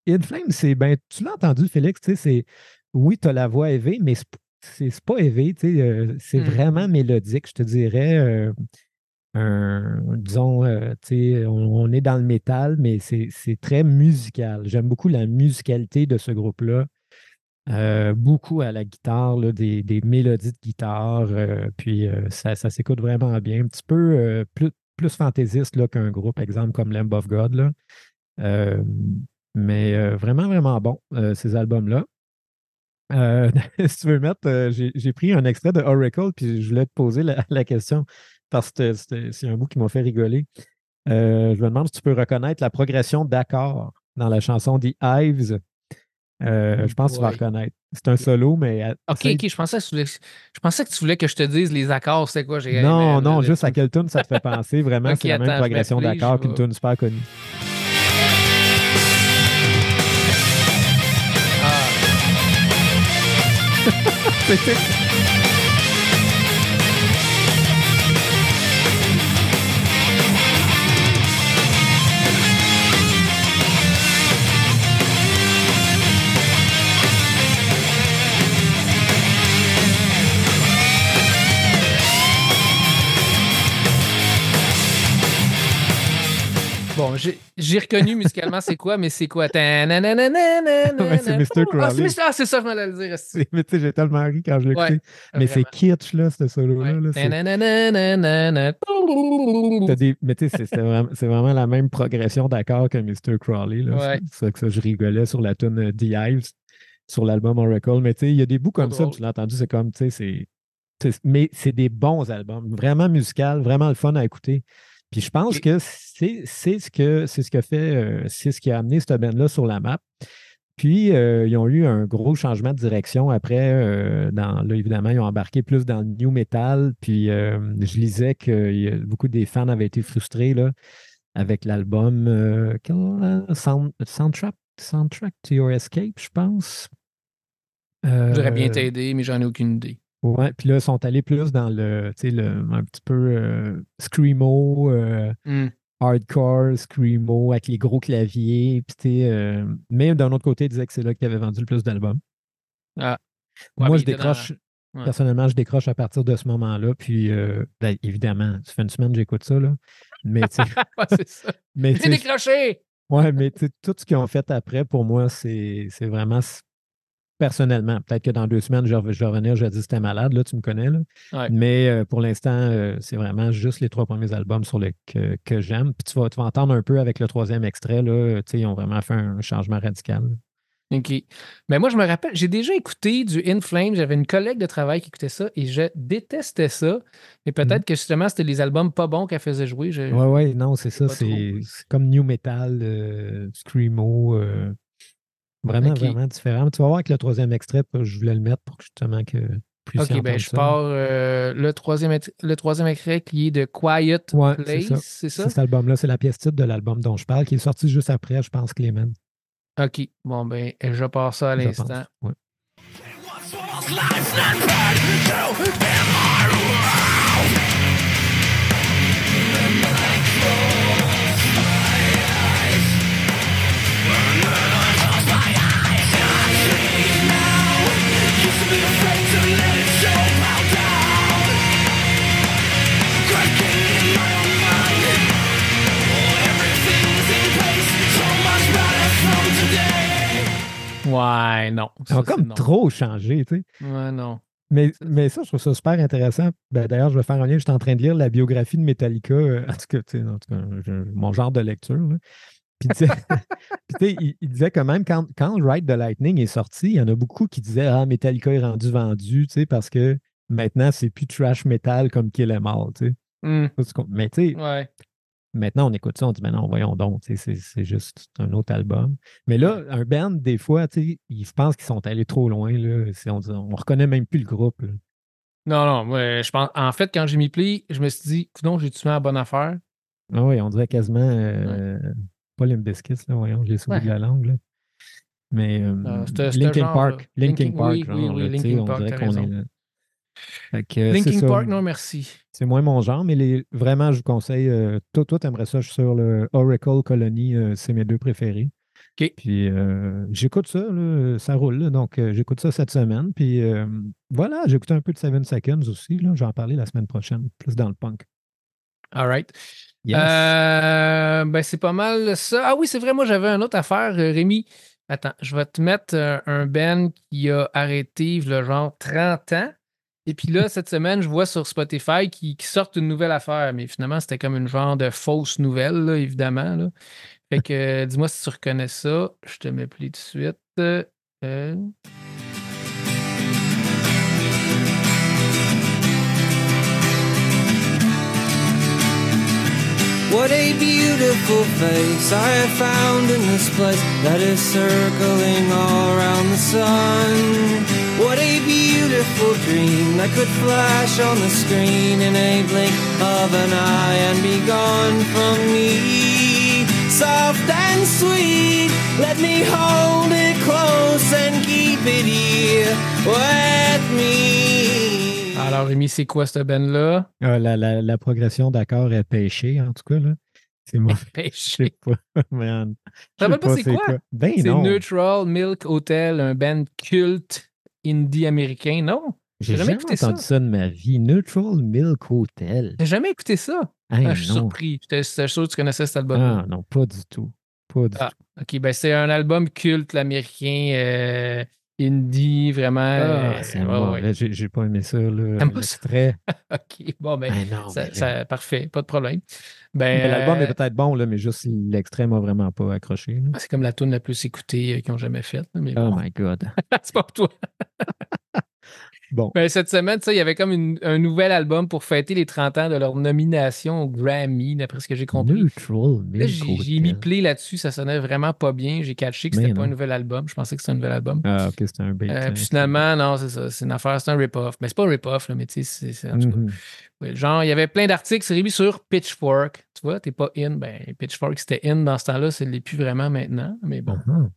In Flames, c'est ben, tu l'as entendu, Félix, tu sais, c'est oui, tu as la voix élevée, mais c'est- pas élevé, tu sais, euh, c'est Mm. vraiment mélodique, je te dirais. euh, un- disons, euh, tu sais, on, on est dans le métal, mais c'est très musical. J'aime beaucoup la musicalité de ce groupe-là. Euh, beaucoup à la guitare, là, des, des mélodies de guitare, euh, puis ça, ça s'écoute vraiment bien. Un petit peu plus, plus fantaisiste qu'un groupe, exemple comme Lamb of God. Là. Mais euh, vraiment, vraiment bon, euh, ces albums-là. Euh, [LAUGHS] si tu veux mettre, j'ai pris un extrait de Oracle, puis je voulais te poser la, la question parce que c'est un bout qui m'a fait rigoler. Je me demande si tu peux reconnaître la progression d'accords dans la chanson The Hives. Euh, je pense que tu vas reconnaître. C'est un solo, mais. OK, OK, je pensais, que tu voulais, je pensais que tu voulais que je te dise les accords, c'est quoi? Non, non, juste à quelle tune ça te fait penser. Vraiment, [LAUGHS] c'est la même progression d'accords qu'une tune super connue. Perfecto. [LAUGHS] Bon, j'ai reconnu musicalement c'est quoi, mais c'est quoi? Ouais, c'est Mr. Ah, Crowley. Ah, c'est ça, je m'allais le dire. Mais tu sais, j'ai tellement ri quand je l'ai écouté. Mais c'est kitsch, là, ce solo-là. Mais tu sais, c'est- vraiment, la même progression d'accords que Mr. Crowley. C'est ça que ça, je rigolais sur la tune euh, The Hives, sur l'album Oracle. Mais tu sais, il y a des bouts comme ça, drôle. tu l'as entendu, c'est comme, tu sais, c'est. c'est- Mais c'est des bons albums, vraiment musical, vraiment le fun à écouter. Puis je pense que c'est ce que c'est ce que fait, euh, c'est ce qui a amené cette band-là sur la map. Puis, euh, ils ont eu un gros changement de direction après. euh, dans, là, évidemment, ils ont embarqué plus dans le new metal. Puis, je lisais que beaucoup des fans avaient été frustrés là, avec l'album Sound- Soundtrack, Soundtrack to Your Escape, je pense. Je voudrais bien t'aider, mais j'en ai aucune idée. Ouais, puis là, ils sont allés plus dans le, tu sais, le, un petit peu euh, screamo, euh, Hmm. hardcore, screamo, avec les gros claviers. Puis, euh, mais d'un autre côté, ils disaient que c'est là qu'ils avaient vendu le plus d'albums. Ah. Ouais, Moi, je décroche, Ouais. personnellement, je décroche à partir de ce moment-là. Puis, euh, ben, évidemment, ça fait une semaine que j'écoute ça, là. Mais, tu sais, [LAUGHS] [LAUGHS] mais, décroché! ouais, mais tout ce qu'ils ont fait après, pour moi, c'est vraiment personnellement. Peut-être que dans deux semaines, je, vais revenir, je vais dire c'était malade, là, tu me connais, là. Ouais. Mais euh, pour l'instant, euh, c'est vraiment juste les trois premiers albums sur les que, que j'aime. Puis tu vas, tu vas entendre un peu avec le troisième extrait, là, tu sais, ils ont vraiment fait un changement radical. OK. Mais moi, je me rappelle, j'ai déjà écouté du In Flames. J'avais une collègue de travail qui écoutait ça et je détestais ça. Mais peut-être que justement, c'était les albums pas bons qu'elle faisait jouer. Je- Ouais, ouais, non, c'est ça. c'est comme New Metal, euh, Screamo. Vraiment, Ok. vraiment différent. Tu vas voir avec le troisième extrait, je voulais le mettre pour que justement que plus OK, ben je pars euh, le, troisième, le troisième extrait qui est de Quiet Ouais, Place, ça. c'est ça? C'est cet album-là, c'est la pièce titre de l'album dont je parle, qui est sorti juste après, je pense, Clément. OK. Bon, ben, je pars ça à l'instant. Ouais. Non. Ça, c'est comme non. trop changé, tu sais. Ouais, non. Mais, mais ça, je trouve ça super intéressant. Ben, D'ailleurs, je vais faire un lien. J'étais en train de lire la biographie de Metallica, euh, en tout cas, tu sais, en tout cas, je- mon genre de lecture. là. Puis, [LAUGHS] [LAUGHS] tu sais, il, il disait quand même, quand, quand Ride the Lightning est sorti, il y en a beaucoup qui disaient Ah, Metallica est rendu vendu, tu sais, parce que maintenant, c'est plus trash metal comme Kill Em All, tu sais. Hmm, Mais tu sais, ouais. Maintenant, on écoute ça, on dit, mais non, voyons donc, c'est juste un autre album. Mais là, un band, des fois, ils pensent qu'ils sont allés trop loin. Là. On, on reconnaît même plus le groupe. là. Non, non. moi, je pense, en fait, quand j'ai mis play, je me suis dit, non, j'ai tué la bonne affaire? Ah oui, on dirait quasiment euh, pas Limp Bizkit, là, voyons, j'ai sauvé Ouais. de la langue. Là. Mais euh, Euh, Linkin Park, là. Linkin Park, oui, genre, oui, là, Linkin on Park, dirait t'as qu'on est là. Que, euh, c'est Linkin ça. Park, non, merci. C'est moins mon genre, mais les, vraiment, je vous conseille. euh, toi, toi, t'aimerais ça, je suis sur le Oracle Colony, euh, c'est mes deux préférés. OK. Puis euh, j'écoute ça, là, ça roule, là, donc j'écoute ça cette semaine. Puis voilà, j'ai écouté un peu de Seven Seconds aussi, là, j'en parler la semaine prochaine, plus dans le punk. All right. Yes. Ben, c'est pas mal ça. Ah oui, c'est vrai, moi, j'avais une autre affaire, Rémi. Attends, je vais te mettre un band qui a arrêté, le genre 30 ans. Et puis là, cette semaine, je vois sur Spotify qu'ils qui sortent une nouvelle affaire. Mais finalement, c'était comme une genre de fausse nouvelle, évidemment. là. Fait que euh, dis-moi si tu reconnais ça. Je te mets plus de suite. Euh, What a beautiful face I have found in this place that is circling around the sun. What a beautiful dream that could flash on the screen in a blink of an eye and be gone from me. Soft and sweet, let me hold it close and keep it here with me. Alors, Rémi, c'est quoi ce band-là? Ah, la, la- la progression d'accords est pêchée, en tout cas. là. C'est moi. [LAUGHS] Je Pêché. sais pas, [LAUGHS] man. Je sais rappelles pas c'est quoi? Ben C'est non. Neutral Milk Hotel, un band culte indie américain. Non? J'ai jamais jamais écouté ça. entendu ça. de ma vie. Neutral Milk Hotel. J'ai jamais écouté ça? Hey, Ah, je suis non. surpris. J'étais sûr que tu connaissais cet album. Ah non, pas du tout. Pas du Ah. tout. OK, ben c'est un album culte américain, euh, indie, vraiment. Ah, euh, c'est ouais, moi. ouais. Là, J'ai j'ai pas aimé ça. là, pas ça? [LAUGHS] OK, bon, ben, Ben non, ça, mais ça- parfait, pas de problème. Ben, L'album est euh, peut-être bon, là, mais juste l'extrait m'a vraiment pas accroché. là. c'est comme la tune la plus écoutée euh, qu'ils ont jamais faite. Mais Oh bon, my God. [LAUGHS] c'est pas pour toi. [LAUGHS] Bon. Ben, cette semaine, il y avait comme une- un nouvel album pour fêter les 30 ans de leur nomination au Grammy, d'après ce que j'ai compris. J'ai mis play là-dessus, ça sonnait vraiment pas bien. J'ai catché que c'était pas un nouvel album. Je pensais que c'était un nouvel album. Ah, ok, c'était un bait. Euh, hein. puis finalement, non, c'est ça. C'est une affaire, c'est un rip-off. Mais c'est pas un rip-off, mais tu sais, c'est- genre, il y avait plein d'articles, sur Pitchfork. Tu vois, t'es pas in. Ben, Pitchfork, c'était in dans ce temps-là, ça ne l'est plus vraiment maintenant. Mais bon. Mhm.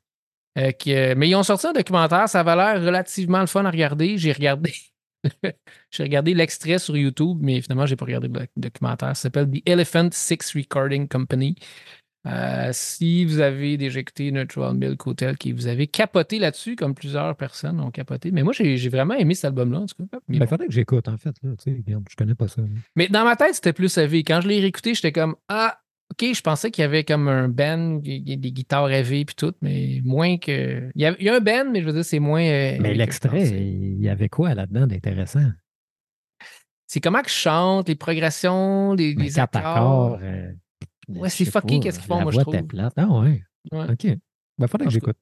Euh, que- mais ils ont sorti un documentaire, ça avait l'air relativement le fun à regarder. J'ai regardé. [LAUGHS] j'ai regardé l'extrait sur YouTube, mais finalement, j'ai pas regardé le documentaire. Ça s'appelle The Elephant Six Recording Company. Euh, si vous avez déjà écouté Neutral Milk Hotel, qui vous avez capoté là-dessus, comme plusieurs personnes ont capoté. Mais moi, j'ai vraiment aimé cet album-là, en tout cas. Mais, Ben, bon. faudrait que j'écoute, en fait. Là, regarde, je connais pas ça. là. Mais dans ma tête, c'était plus AV. Quand je l'ai réécouté, j'étais comme Ah, OK, je pensais qu'il y avait comme un band, des guitares AV puis tout, mais moins que. Il y a, il y a un band, mais je veux dire, c'est moins. euh, Mais l'extrait, il y avait quoi là-dedans d'intéressant? C'est comment que je chante, les progressions, les, les accords. euh, Ouais, c'est fucké pas, qu'est-ce qu'ils font, la moi, je trouve. était plate. Ah ouais. Ouais. OK. Ben, faudrait que j'écoute.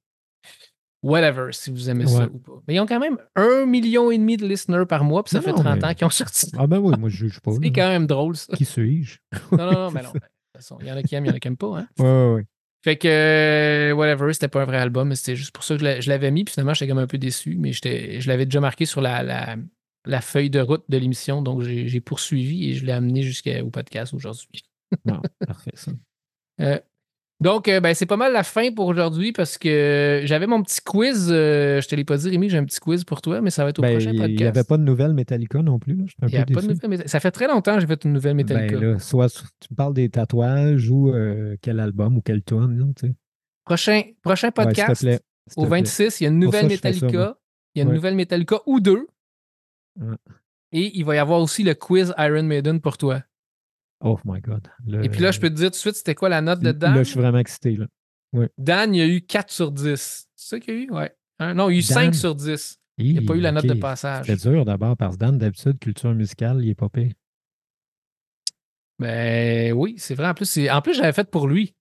Whatever, si vous aimez ça ou pas. Mais ils ont quand même un million et demi de listeners par mois, puis ça Non, fait non, 30 mais- ans qu'ils ont [LAUGHS] sorti. Ah ben oui, moi je juge pas. C'est quand même drôle, ça. Qui suis-je? [LAUGHS] Non, non, non, [LAUGHS] mais non. ça. De toute façon, il y en a qui aiment, il y en a qui n'aiment pas. Hein? Ouais, ouais, ouais. Fait que, euh, whatever, c'était pas un vrai album, mais c'était juste pour ça que je l'a- je l'avais mis. Puis finalement, j'étais comme un peu déçu, mais j'étais- je l'avais déjà marqué sur la, la, la feuille de route de l'émission. Donc, j'ai j'ai poursuivi et je l'ai amené jusqu'au podcast aujourd'hui. Non, parfait, ça. Euh, donc, euh, ben, c'est pas mal la fin pour aujourd'hui parce que j'avais mon petit quiz. euh, je te l'ai pas dit, Rémi, j'ai un petit quiz pour toi, mais ça va être au Ben, prochain il podcast. n'y avait pas de nouvelles Metallica non plus. là. J'étais un Il y a pas de nouvelle Metallica. Ça fait très longtemps que j'ai fait une nouvelle Metallica. Ben là, soit tu me parles des tatouages ou quel album ou tu sais. prochain, prochain Ouais, s'il te podcast, au plaît. 26, il y a une nouvelle ça, ça, Metallica. il y a une Ouais. nouvelle Metallica ou deux. Ouais. Et il va y avoir aussi le quiz Iron Maiden pour toi. Oh my God. Le- Et puis là, je peux te dire tout de suite, c'était quoi la note de Dan? Là, je suis vraiment excité. Là. Dan, il y a eu 4 sur 10. C'est ça qu'il y a eu? Ouais. Hein? Non, il y a eu Dan. 5 sur 10. Il n'y a pas eu la note de passage. C'était dur d'abord parce que Dan, d'habitude, culture musicale, il est pas pire. Ben oui, c'est vrai. En plus, c'est- en plus j'avais fait pour lui.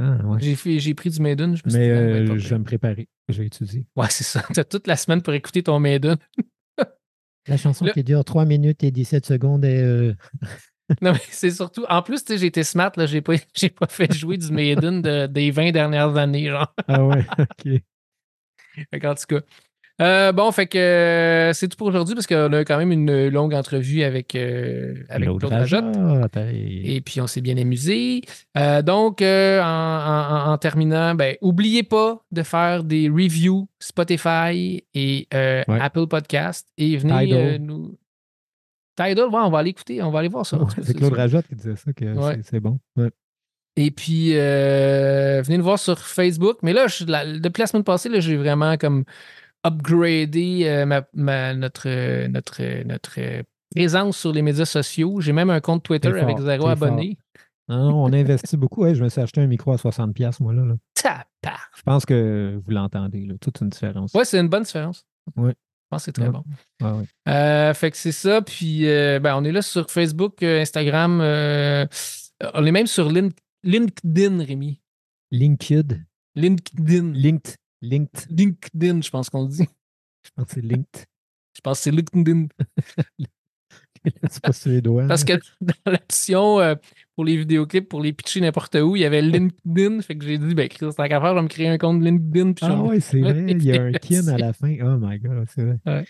Ah, ouais. J'ai j'ai pris du Maiden. Je me Mais euh, je vais me préparer. Je vais étudier. Ouais, c'est ça. [LAUGHS] T'as toute la semaine pour écouter ton Maiden. La chanson Le- qui dure 3 minutes et 17 secondes est. euh, [LAUGHS] Non, mais c'est surtout. En plus, tu sais, j'ai été smart, là. J'ai pas, [LAUGHS] j'ai pas fait jouer du Maiden de- des 20 dernières années, genre. Ah ouais, [LAUGHS] OK. Fait qu'en tout cas. Euh, bon, fait que euh, c'est tout pour aujourd'hui parce qu'on a quand même une longue entrevue avec, euh, avec Claude hey. Et puis, on s'est bien amusé. Euh, donc, en, en- en- en terminant, ben, oubliez pas de faire des reviews Spotify et Ouais. Apple Podcast. Et venez nous. Tidal, ouais, on va aller écouter, on va aller voir ça. Ouais, Ça, c'est Claude. Rajotte qui disait ça, que Ouais. c'est- bon. Et puis, euh, venez nous voir sur Facebook. Mais là, je- la- depuis la semaine passée, là, j'ai vraiment comme upgradé euh, ma- ma- notre, notre, notre euh, présence sur les médias sociaux. J'ai même un compte Twitter avec zéro abonné. Non, on investit [LAUGHS] beaucoup. Je me suis acheté un micro à 60$, moi, là. là. Tapar. Je pense que vous l'entendez. Toute une différence. Ouais, c'est une bonne différence. Ouais. Je pense que c'est très Ouais. bon. Ouais. Euh, fait que c'est ça. Puis, euh, ben, on est là sur Facebook, euh, Instagram. on est même sur Lin- LinkedIn, Rémi. LinkedIn. LinkedIn. Linked. Linked. LinkedIn, je pense qu'on le dit. Je pense que c'est linked. [LAUGHS] Je pense que c'est LinkedIn. [LAUGHS] c'est pas suédois. Parce là. que dans l'option pour les vidéoclips, pour les pitcher n'importe où, il y avait LinkedIn. Fait que j'ai dit, ben, Chris, tant qu'à faire, je vais me créer un compte LinkedIn. puis Ah ouais, c'est vrai. Il y a un kin à la fin. Oh my God, c'est vrai.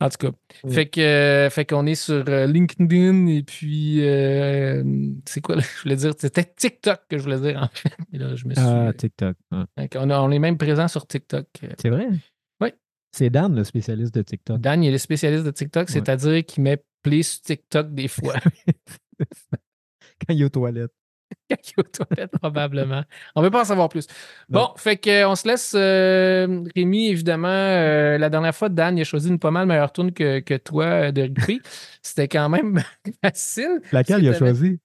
En tout cas. Ouais. Fait que euh, fait qu'on est sur euh, LinkedIn et puis euh, c'est quoi là, [LAUGHS] je voulais dire? C'était TikTok que je voulais dire en fait. Et là, je me suis. Ah, TikTok. Ah. A- on est même présent sur TikTok. C'est vrai? Oui. C'est Dan, le spécialiste de TikTok. Dan, il est le spécialiste de TikTok, Ouais. c'est-à-dire qu'il met play sur TikTok des fois. [LAUGHS] [LAUGHS] [LAUGHS] Quand il est aux toilettes. [LAUGHS] Quand il est aux toilettes, probablement. On ne veut pas en savoir plus. Bon, fait que, euh, on se laisse. euh, Rémi, évidemment, euh, la dernière fois, Dan, il a choisi une pas mal meilleure tune que, que toi de Rippé. [LAUGHS] C'était quand même facile. Laquelle il a C'était- choisi?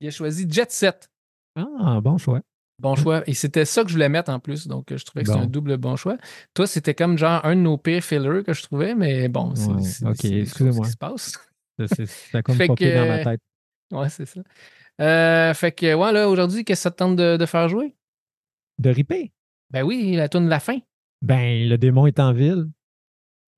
Il a choisi Jet Set. Ah, bon choix. Bon choix. Et c'était ça que je voulais mettre en plus. Donc, je trouvais que c'était Bon. un double bon choix. Toi, c'était comme genre un de nos pires fillers que je trouvais, mais bon, c'est Ouais, c'est- ok, c'est des choses excusez-moi. qui se passe. Ça, c'est- comme Fait que- dans ma tête. Ouais, c'est ça. Euh, fait que, ouais, là, aujourd'hui, qu'est-ce que ça te tente de, de faire jouer? De ripper? Ben oui, la tune de la fin. Ben, le démon est en ville.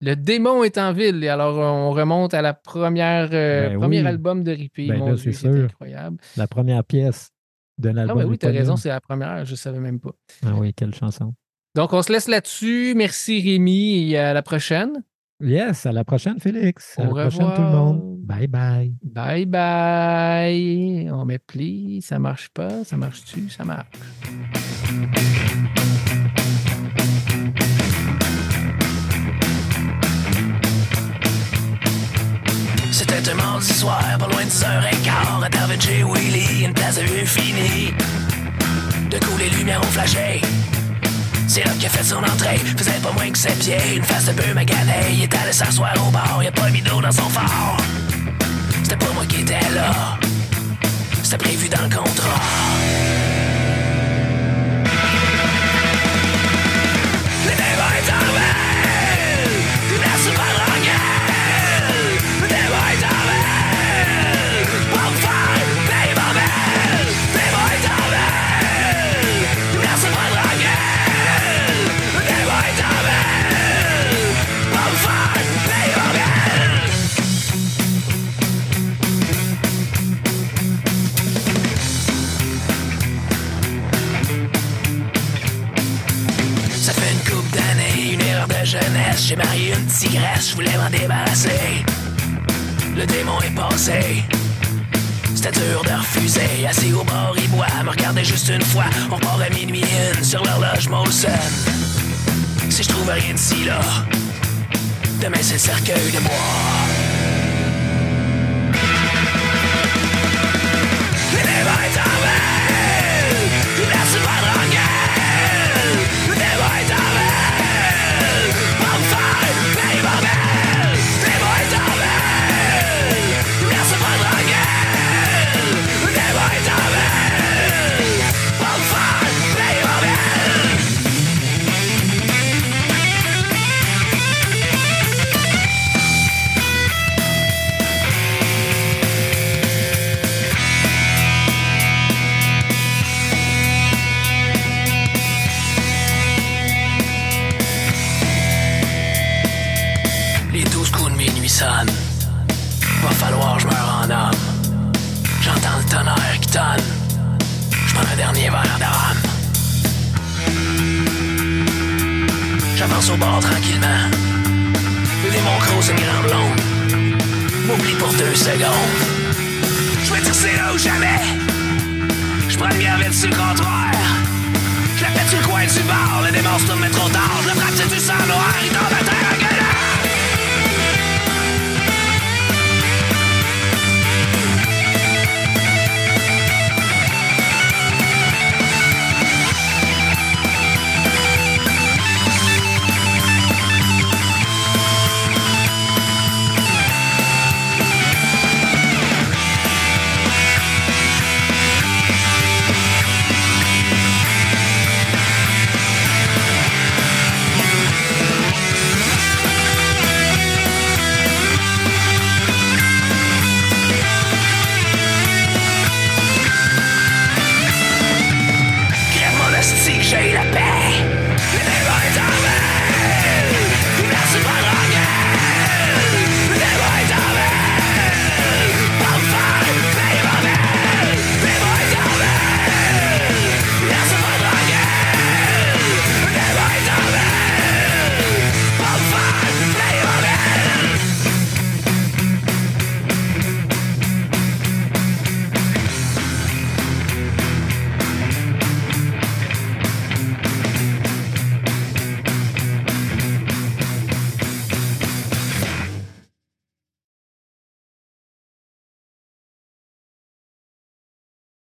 Le démon est en ville. Et alors, on remonte à la première, euh, Ben premier oui. album de Rippé. Ben Mon là, Dieu, c'est incroyable. La première pièce de Ah, l'album. ben oui, t'as raison, c'est la première. Je savais même pas. Ah oui, quelle chanson. Donc, on se laisse là-dessus. Merci, Rémi, et à la prochaine. Yes, à la prochaine, Félix. À Au la prochaine, tout le monde. Bye bye. Bye bye. On met pli. Ça marche pas. Ça marche-tu? Ça marche. C'était un mardi soir, pas loin de 10h15. À Darwin Willy, une place de vue finie. De coup, les lumières ont flashé. C'est là qu'il a fait son entrée. Faisait pas moins que ses pieds. Une face de bœuf maganée. Il est allé s'asseoir au bar. Y'a pas mis d'eau dans son phare. C'était pas moi qui étais là. C'était prévu dans le contrat. J'ai marié une tigresse, je voulais m'en débarrasser. Le démon est passé. C'était dur de refuser. Assis au bord, il boit, me regardait juste une fois. On repart à minuit une sur l'horloge Molson. Si je trouve rien d'ici là, demain c'est le cercueil de bois.